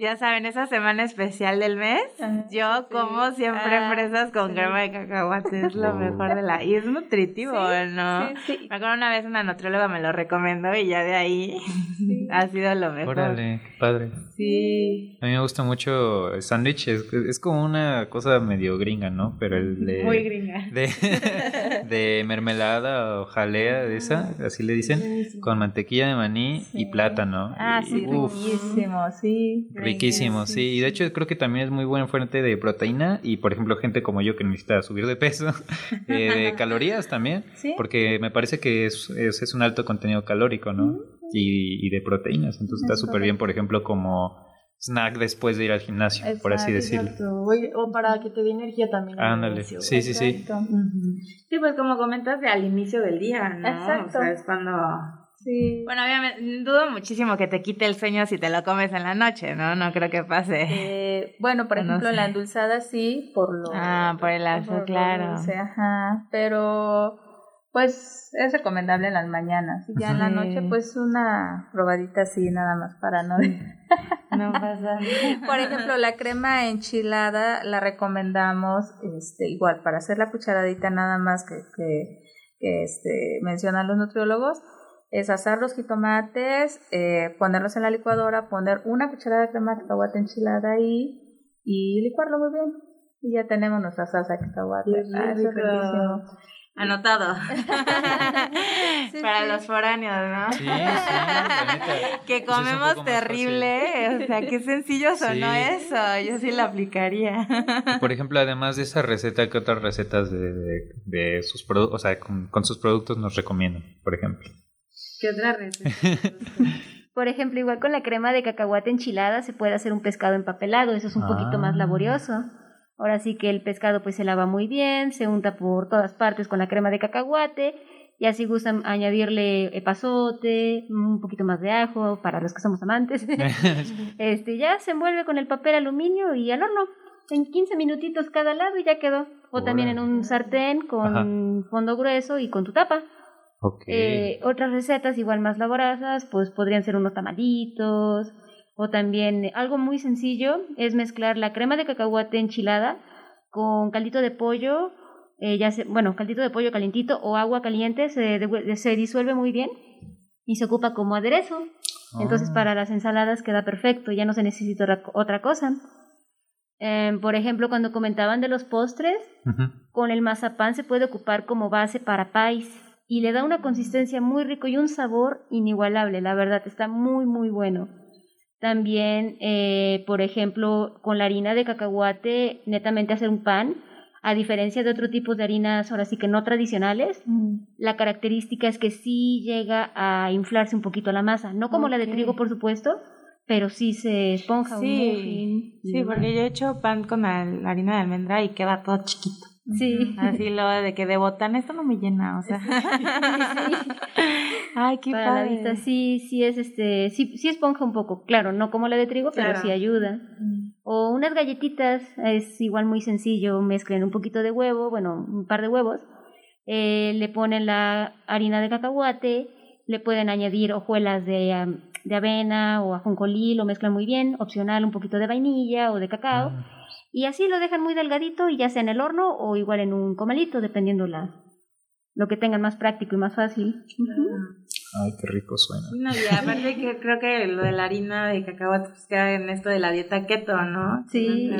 ya saben, esa semana especial del mes, Ajá, yo como siempre Ah, fresas con sí. crema de cacahuate. Es lo Oh. mejor de la. Y es nutritivo, ¿no? Sí, sí. Me acuerdo una vez una nutrióloga me lo recomendó y ya de ahí ha sido lo mejor. Órale, qué padre. Sí. A mí me gusta mucho el sándwich, es, es como una cosa medio gringa, ¿no? Pero el de... Muy gringa. de, de mermelada o jalea de esa, así le dicen, con mantequilla de maní y plátano. Ah, Y, sí, uf, riquísimo, sí. riquísimo, sí. Y de hecho creo que también es muy buena fuente de proteína y por ejemplo gente como yo que necesita subir de peso, eh, de calorías también, Sí. porque me parece que es, es, es un alto contenido calórico, ¿no? y, de proteínas. Entonces está súper bien, por ejemplo, como snack después de ir al gimnasio, por así decirlo. O para que te dé energía también. Ándale, sí, sí, sí. Sí, pues como comentas de al inicio del día, ¿no? Exacto. O sea, es cuando Sí. Bueno, obviamente, dudo muchísimo que te quite el sueño si te lo comes en la noche, ¿no? No creo que pase. Eh, bueno, por ejemplo, la endulzada sí, por lo... Ah, por el azúcar, claro. ajá, pero pues es recomendable en las mañanas. Y ya en la noche, pues una probadita así, nada más para no... no pasa Por ejemplo, la crema enchilada la recomendamos este, igual para hacer la cucharadita nada más que, que, que este, mencionan los nutriólogos es asar los jitomates, eh, ponerlos en la licuadora, poner una cucharada de crema de cacahuate enchilada ahí y licuarlo muy bien. Y ya tenemos nuestra salsa de cacahuate. Ah, Anotado. Para los foráneos, ¿no? Sí, sí, Que comemos terrible. O sea, qué sencillo sonó eso. Yo sí lo aplicaría. Por ejemplo, además de esa receta, ¿qué otras recetas de, de, sus productos, o sea, con sus productos nos recomiendan, por ejemplo? ¿Qué otra receta? Por ejemplo, igual con la crema de cacahuate enchilada se puede hacer un pescado empapelado, eso es un poquito más ah. laborioso. Ahora sí que el pescado pues se lava muy bien, se unta por todas partes con la crema de cacahuate y así gustan añadirle epazote, un poquito más de ajo para los que somos amantes. este ya se envuelve con el papel aluminio y al horno en 15 minutitos cada lado y ya quedó. O también en un sartén con fondo grueso y con tu tapa. Eh, otras recetas igual más laborosas, pues podrían ser unos tamalitos, o también algo muy sencillo es mezclar la crema de cacahuate enchilada con caldito de pollo, eh, ya bueno, caldito de pollo calientito o agua caliente, se, se disuelve muy bien y se ocupa como aderezo. Entonces ah. para las ensaladas queda perfecto, ya no se necesita otra cosa. Em, por ejemplo, cuando comentaban de los postres, con el mazapán se puede ocupar como base para pais y le da una consistencia muy rico y un sabor inigualable, la verdad, está muy, muy bueno. También, eh, por ejemplo, con la harina de cacahuate, netamente hacer un pan, a diferencia de otros tipos de harinas, ahora sí que no tradicionales, mm. la característica es que sí llega a inflarse un poquito la masa, no como la de trigo, por supuesto, pero sí se esponja sí, Sí, porque yo he hecho pan con la harina de almendra y queda todo chiquito. Sí. Así lo de que de botán esto no me llena, o sea. Ay, qué Para la vista sí, sí es este, sí, sí esponja un poco, claro, no como la de trigo, pero sí ayuda. O unas galletitas, es igual muy sencillo, mezclen un poquito de huevo, bueno, un par de huevos, eh, le ponen la harina de cacahuate, le pueden añadir hojuelas de, de avena o ajonjolí, lo mezclan muy bien, opcional un poquito de vainilla o de cacao. Ah. Y así lo dejan muy delgadito y ya sea en el horno o igual en un comalito, dependiendo la, lo que tengan más práctico y más fácil. Ay, qué rico suena. No, y aparte que creo que lo de la harina de cacahuate pues queda en esto de la dieta keto, ¿no? Sí.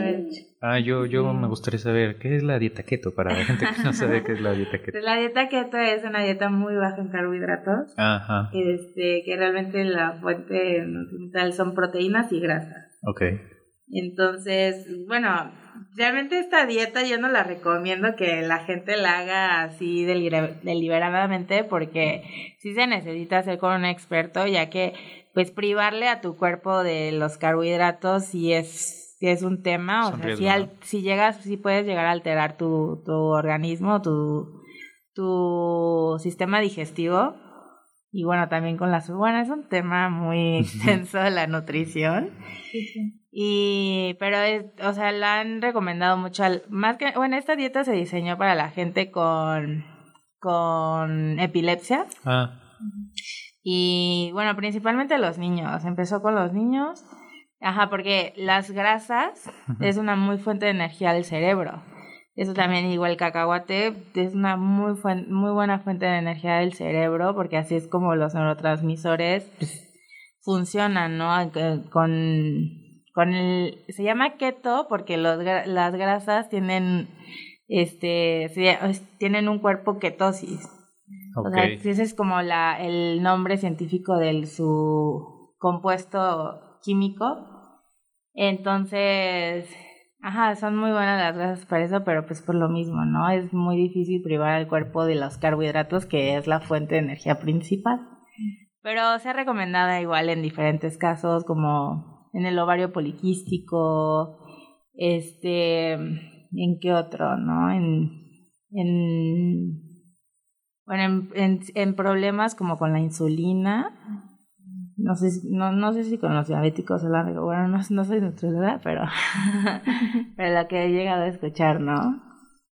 Ah, yo, yo me gustaría saber, ¿qué es la dieta keto para la gente que no sabe qué es la dieta keto? La dieta keto es una dieta muy baja en carbohidratos. Ajá. Este, que realmente la fuente nutrimental son proteínas y grasas. Ok. Entonces, bueno, realmente esta dieta yo no la recomiendo que la gente la haga así deliberadamente porque sí se necesita hacer con un experto ya que pues privarle a tu cuerpo de los carbohidratos sí es, es un tema, o sea, si, si llegas, si puedes llegar a alterar tu, tu organismo, tu, tu sistema digestivo y bueno, también con las... Bueno, es un tema muy extenso la nutrición. Sí, sí. Y, pero, es, o sea, la han recomendado mucho. más que, bueno, esta dieta se diseñó para la gente con, con epilepsia. Ah. Y, bueno, principalmente los niños. Empezó con los niños. Ajá, porque las grasas es una muy fuente de energía del cerebro. Eso también, igual el cacahuate, es una muy, muy buena fuente de energía del cerebro, porque así es como los neurotransmisores pues, funcionan, ¿no? Con con el, se llama keto porque los, las grasas tienen, este, tienen un cuerpo ketosis. O sea, ese es como la, el nombre científico de su compuesto químico. Entonces, ajá, son muy buenas las grasas para eso, pero pues por lo mismo, ¿no? Es muy difícil privar al cuerpo de los carbohidratos, que es la fuente de energía principal. Pero se ha recomendado igual en diferentes casos, como en el ovario poliquístico, este, ¿en qué otro, no? En, en bueno, en, en, problemas como con la insulina, no sé, no, no sé si con los diabéticos bueno, no, no soy nutrióloga, pero, pero lo que he llegado a escuchar, ¿no?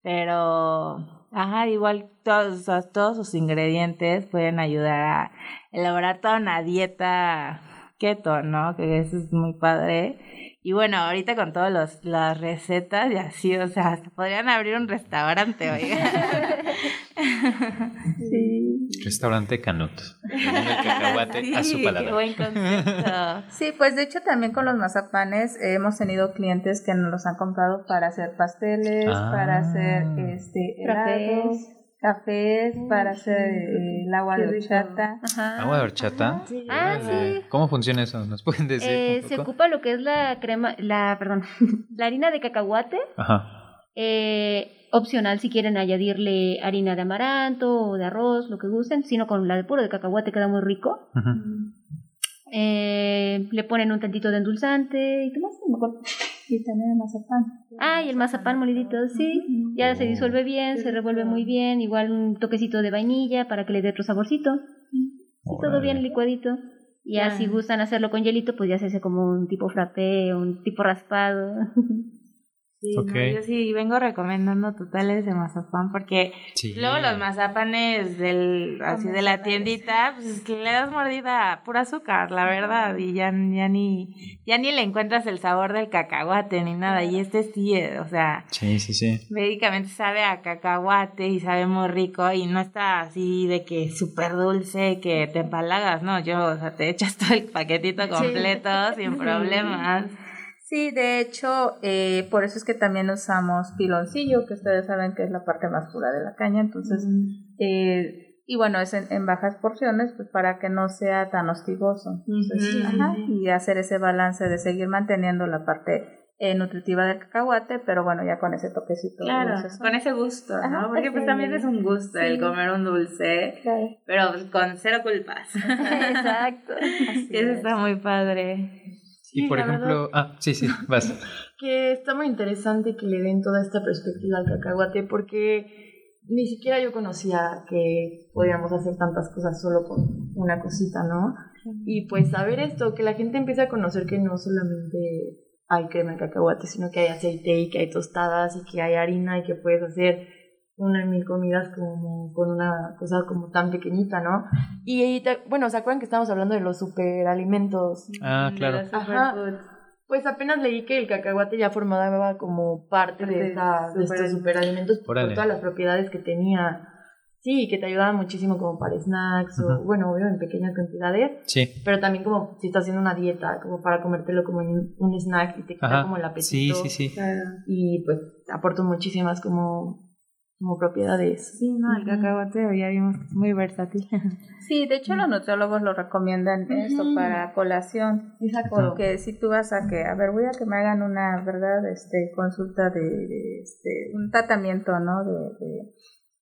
Pero, ajá, igual todos, todos sus ingredientes pueden ayudar a elaborar toda una dieta keto, ¿no? Que eso es muy padre. Y bueno, ahorita con todas las recetas y así, o sea, podrían abrir un restaurante, oiga. sí. Restaurante Canut. El cacahuate a su paladar. Qué buen concepto. Sí, pues de hecho también con los mazapanes hemos tenido clientes que nos los han comprado para hacer pasteles, para hacer ah. este helados cafés para hacer eh, el agua de horchata. ¿Agua de horchata? Sí. Ah, sí. ¿Cómo funciona eso? ¿Nos pueden decir? Eh, se ocupa lo que es la crema, la, perdón, la harina de cacahuate. Ajá. Eh, opcional si quieren añadirle harina de amaranto o de arroz, lo que gusten, sino con la de puro de cacahuate queda muy rico. Ajá. Eh, le ponen un tantito de endulzante y qué más, Y también el mazapán. Ah, y el mazapán molidito, sí. Ya se disuelve bien, se revuelve muy bien. Igual un toquecito de vainilla para que le dé otro saborcito. todo bien licuadito. Y así si gustan hacerlo con hielito, pues ya se hace como un tipo frappé, un tipo raspado. yo sí vengo recomendando totales de mazapán porque luego los mazapanes del así de la tiendita, pues le das mordida a pura azúcar, la verdad, y ya, ya ni ya ni le encuentras el sabor del cacahuate ni nada, y este sí, eh, o sea, sí, sí, sí. Médicamente sabe a cacahuate y sabe muy rico y no está así de que súper dulce que te empalagas, no, yo, o sea, te echas todo el paquetito completo sin problemas. Sí, de hecho, eh, por eso es que también usamos piloncillo, que ustedes saben que es la parte más pura de la caña, entonces, eh, y bueno, es en, bajas porciones, pues para que no sea tan hostigoso. y hacer ese balance de seguir manteniendo la parte eh, nutritiva del cacahuate, pero bueno, ya con ese toquecito. Claro, con ese gusto, ¿no? Porque pues también es un gusto el comer un dulce, pero con cero culpas. Exacto. eso está muy padre y por ejemplo, ah, sí, sí, vas. que está muy interesante que le den toda esta perspectiva al cacahuate porque ni siquiera yo conocía que podíamos hacer tantas cosas solo con una cosita, ¿no? Y pues saber esto, que la gente empiece a conocer que no solamente hay crema de cacahuate, sino que hay aceite y que hay tostadas y que hay harina y que puedes hacer una de mil comidas como con una cosa como tan pequeñita, ¿no? Y, bueno, ¿se acuerdan que estábamos hablando de los superalimentos? Ah, claro. Pues apenas leí que el cacahuate ya formaba como parte de, estos superalimentos por todas las propiedades que tenía. Sí, que te ayudaban muchísimo como para snacks o, bueno, obvio, en pequeñas cantidades. Sí. Pero también como si estás haciendo una dieta, como para comértelo como en un snack y te quita como el apetito. Sí, sí, sí. Y pues aportó muchísimas como como propiedades. Sí, no, el cacahuate ya vimos que es muy versátil. Sí, de hecho los nutriólogos lo recomiendan eso para colación. Exacto. Porque si tú vas a que, a ver, voy a que me hagan una, ¿verdad? Este, consulta de, este, un tratamiento, ¿no? De,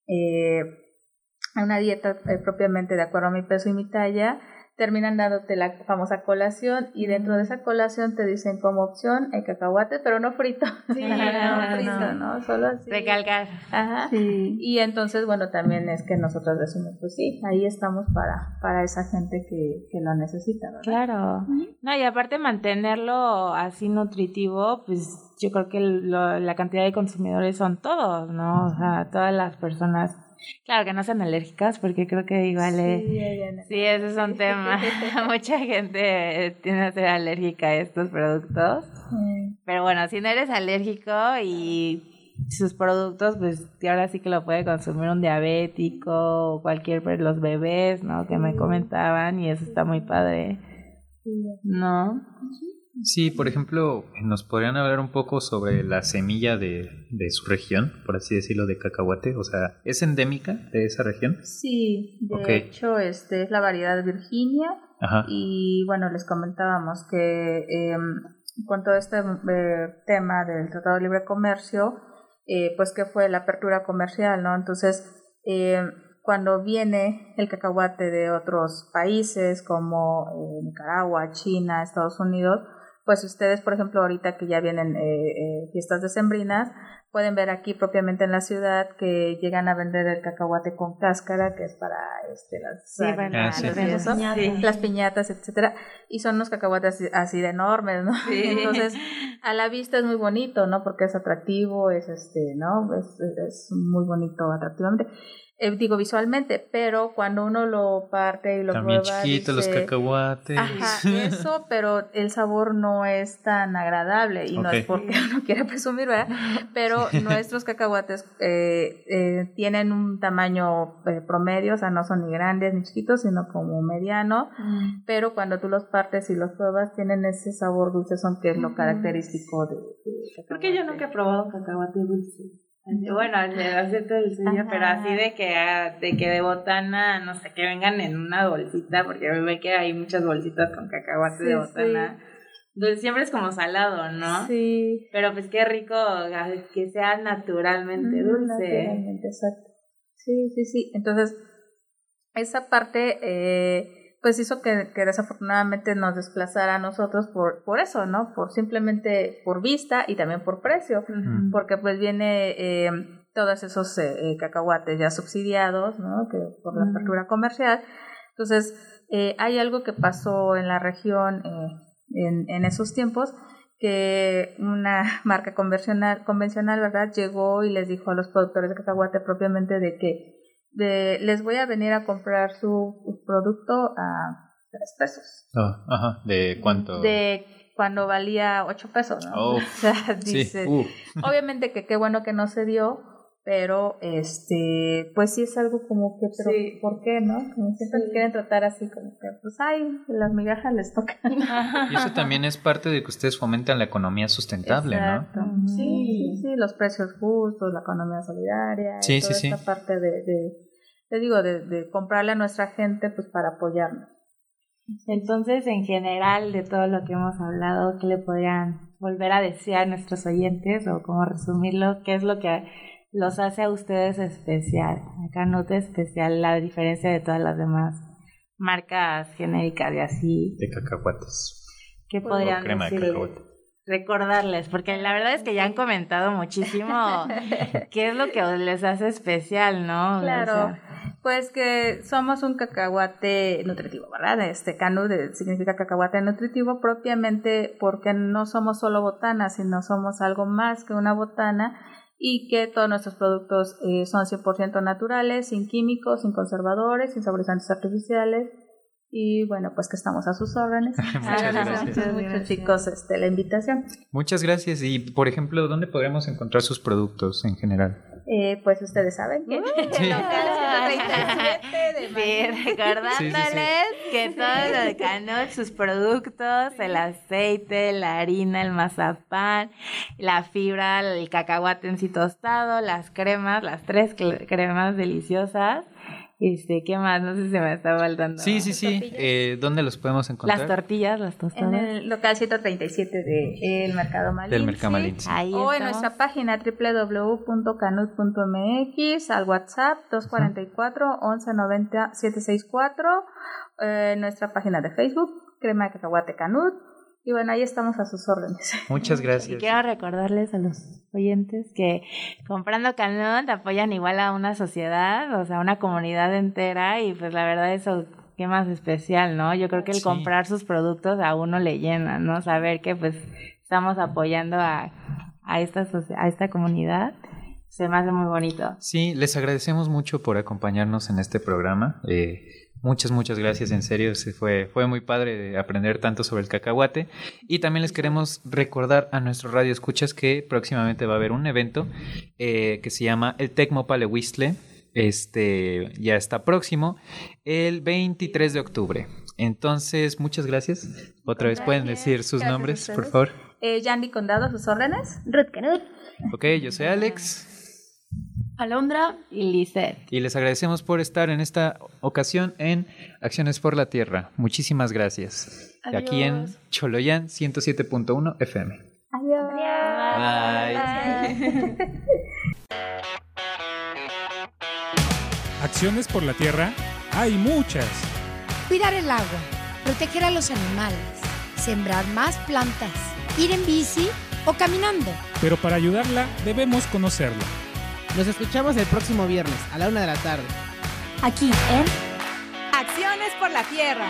eh, una dieta eh, propiamente de acuerdo a mi peso y mi talla terminan dándote la famosa colación y dentro de esa colación te dicen como opción el cacahuate, pero no frito. Sí, no, frito, ¿no? Solo así. Recalcar. Ajá. Sí. Y entonces, bueno, también es que nosotros decimos, pues sí, ahí estamos para, para esa gente que, que lo necesita, ¿verdad? Claro. No, y aparte mantenerlo así nutritivo, pues yo creo que la cantidad de consumidores son todos, ¿no? O sea, todas las personas Claro, que no sean alérgicas, porque creo que igual es... Sí, ese es un tema. Mucha gente tiene que ser alérgica a estos productos. Pero bueno, si no eres alérgico y sus productos, pues ahora sí que lo puede consumir un diabético o cualquier, pues, los bebés, ¿no? Que me comentaban y eso está muy padre. ¿No? Sí, por ejemplo, nos podrían hablar un poco sobre la semilla de, de, su región, por así decirlo, de cacahuate. O sea, ¿es endémica de esa región? Sí, de hecho, este es la variedad Virginia. Y bueno, les comentábamos que eh, con todo este eh, tema del Tratado de Libre Comercio, eh, pues que fue la apertura comercial, ¿no? Entonces, eh, cuando viene el cacahuate de otros países como eh, Nicaragua, China, Estados Unidos, pues ustedes, por ejemplo, ahorita que ya vienen eh, eh, fiestas decembrinas, pueden ver aquí propiamente en la ciudad que llegan a vender el cacahuate con cáscara, que es para este, las, ah, las piñatas, etcétera, y son unos cacahuates así, de enormes, ¿no? Entonces, a la vista es muy bonito, ¿no? Porque es atractivo, es este, ¿no? Es, es muy bonito atractivamente. Eh, digo visualmente, pero cuando uno lo parte y lo También prueba. chiquitos los cacahuates. Ajá, eso, pero el sabor no es tan agradable y no es porque uno quiera presumir, ¿verdad? Pero nuestros cacahuates eh, eh, tienen un tamaño promedio, o sea, no son ni grandes ni chiquitos, sino como mediano, mm. pero cuando tú los partes y los pruebas, tienen ese sabor dulce, son que es lo característico de, de Porque yo nunca he probado cacahuate dulce. Bueno, acepto el suyo, pero así de que, ah, de que de botana, no sé, que vengan en una bolsita, porque ve que hay muchas bolsitas con cacahuate de botana. Entonces siempre es como salado, ¿no? Sí. Pero pues qué rico que sea naturalmente dulce. Naturalmente, exacto. Sí, sí, sí. Entonces, esa parte eh, pues hizo que, que, desafortunadamente nos desplazara a nosotros por, por eso, ¿no? Por simplemente por vista y también por precio, porque pues viene eh, todos esos eh, eh, cacahuates ya subsidiados, ¿no? Que por la apertura comercial. Entonces, eh, hay algo que pasó en la región en, en esos tiempos que una marca convencional, convencional, ¿verdad? Llegó y les dijo a los productores de cacahuate propiamente de que de les voy a venir a comprar su producto a tres pesos. Oh, ajá. ¿De cuánto? De cuando valía ocho pesos, ¿no? Oh, o sea, dice, uh. obviamente que qué bueno que no se dio, pero este, pues sí es algo como que, pero ¿por qué, no? Como siempre quieren tratar así como que, pues ay, las migajas les tocan. Y eso también es parte de que ustedes fomentan la economía sustentable, Exacto. ¿no? Sí, sí, los precios justos, la economía solidaria, sí, toda sí, esta sí. parte de, de, te digo, de, de comprarle a nuestra gente, pues para apoyarnos. Entonces, en general, de todo lo que hemos hablado, ¿qué le podrían volver a decir a nuestros oyentes o cómo resumirlo? ¿Qué es lo que los hace a ustedes especial? A Canut especial, la diferencia de todas las demás marcas genéricas y así. De cacahuates. ¿Qué podrían O crema de decirles? cacahuate. Recordarles, porque la verdad es que ya han comentado muchísimo qué es lo que les hace especial, ¿no? O Claro, sea, pues que somos un cacahuate nutritivo, ¿verdad? Este eh, significa cacahuate nutritivo propiamente porque no somos solo botana, sino somos algo más que una botana y que todos nuestros productos eh, son 100% naturales, sin químicos, sin conservadores, sin saborizantes artificiales. Y bueno, pues que estamos a sus órdenes. Muchas gracias. mucho, chicos, este, la invitación. Muchas gracias. Y, por ejemplo, ¿dónde podremos encontrar sus productos en general? Eh, pues ustedes saben que Sí. local 137 de Sí, recordándoles que todo lo de Canut, sus productos, el aceite, la harina, el mazapán, la fibra, el cacahuate en sí tostado, las cremas, las tres cremas deliciosas. Este, ¿qué más? No sé si se me está faltando. Sí, sí, sí. Eh, ¿Dónde los podemos encontrar? Las tortillas, las En tostadas. el local 137 del de Mercado Malinche. Del Mercado Malinche. Ahí O en nuestra página www.canut.mx, al WhatsApp 244 1190 764, eh, nuestra página de Facebook, Crema de Cacahuate Canut. Y bueno, ahí estamos a sus órdenes. Muchas Y gracias. quiero recordarles a los oyentes que comprando Canut apoyan igual a una sociedad, o sea, una comunidad entera y pues la verdad eso qué más especial, ¿no? Yo creo que el Sí. comprar sus productos a uno le llena, ¿no? Saber que pues estamos apoyando a, a esta a esta comunidad se me hace muy bonito. Sí, les agradecemos mucho por acompañarnos en este programa. Eh, muchas, muchas gracias, en serio, se fue, fue muy padre de aprender tanto sobre el cacahuate. Y también les queremos recordar a nuestros radio escuchas que próximamente va a haber un evento eh, que se llama el Tecmopale Whistle. Este ya está próximo, el 23 de octubre. Entonces, muchas gracias. Otra vez pueden decir sus Gracias nombres, por favor. Eh, Yandy Condado, sus órdenes. Ruth Canut. Ok, yo soy Alex. Alondra, Y Lisette. Y les agradecemos por estar en esta ocasión en Acciones por la Tierra. Muchísimas gracias. Aquí en. Choloyan 107.1 FM. Adiós. Bye. Acciones por la tierra hay muchas. Cuidar el agua, proteger a los animales, sembrar más plantas, ir en bici o caminando. Pero para ayudarla debemos conocerla. Nos escuchamos el próximo viernes a la una de la tarde. Aquí en Acciones por la Tierra.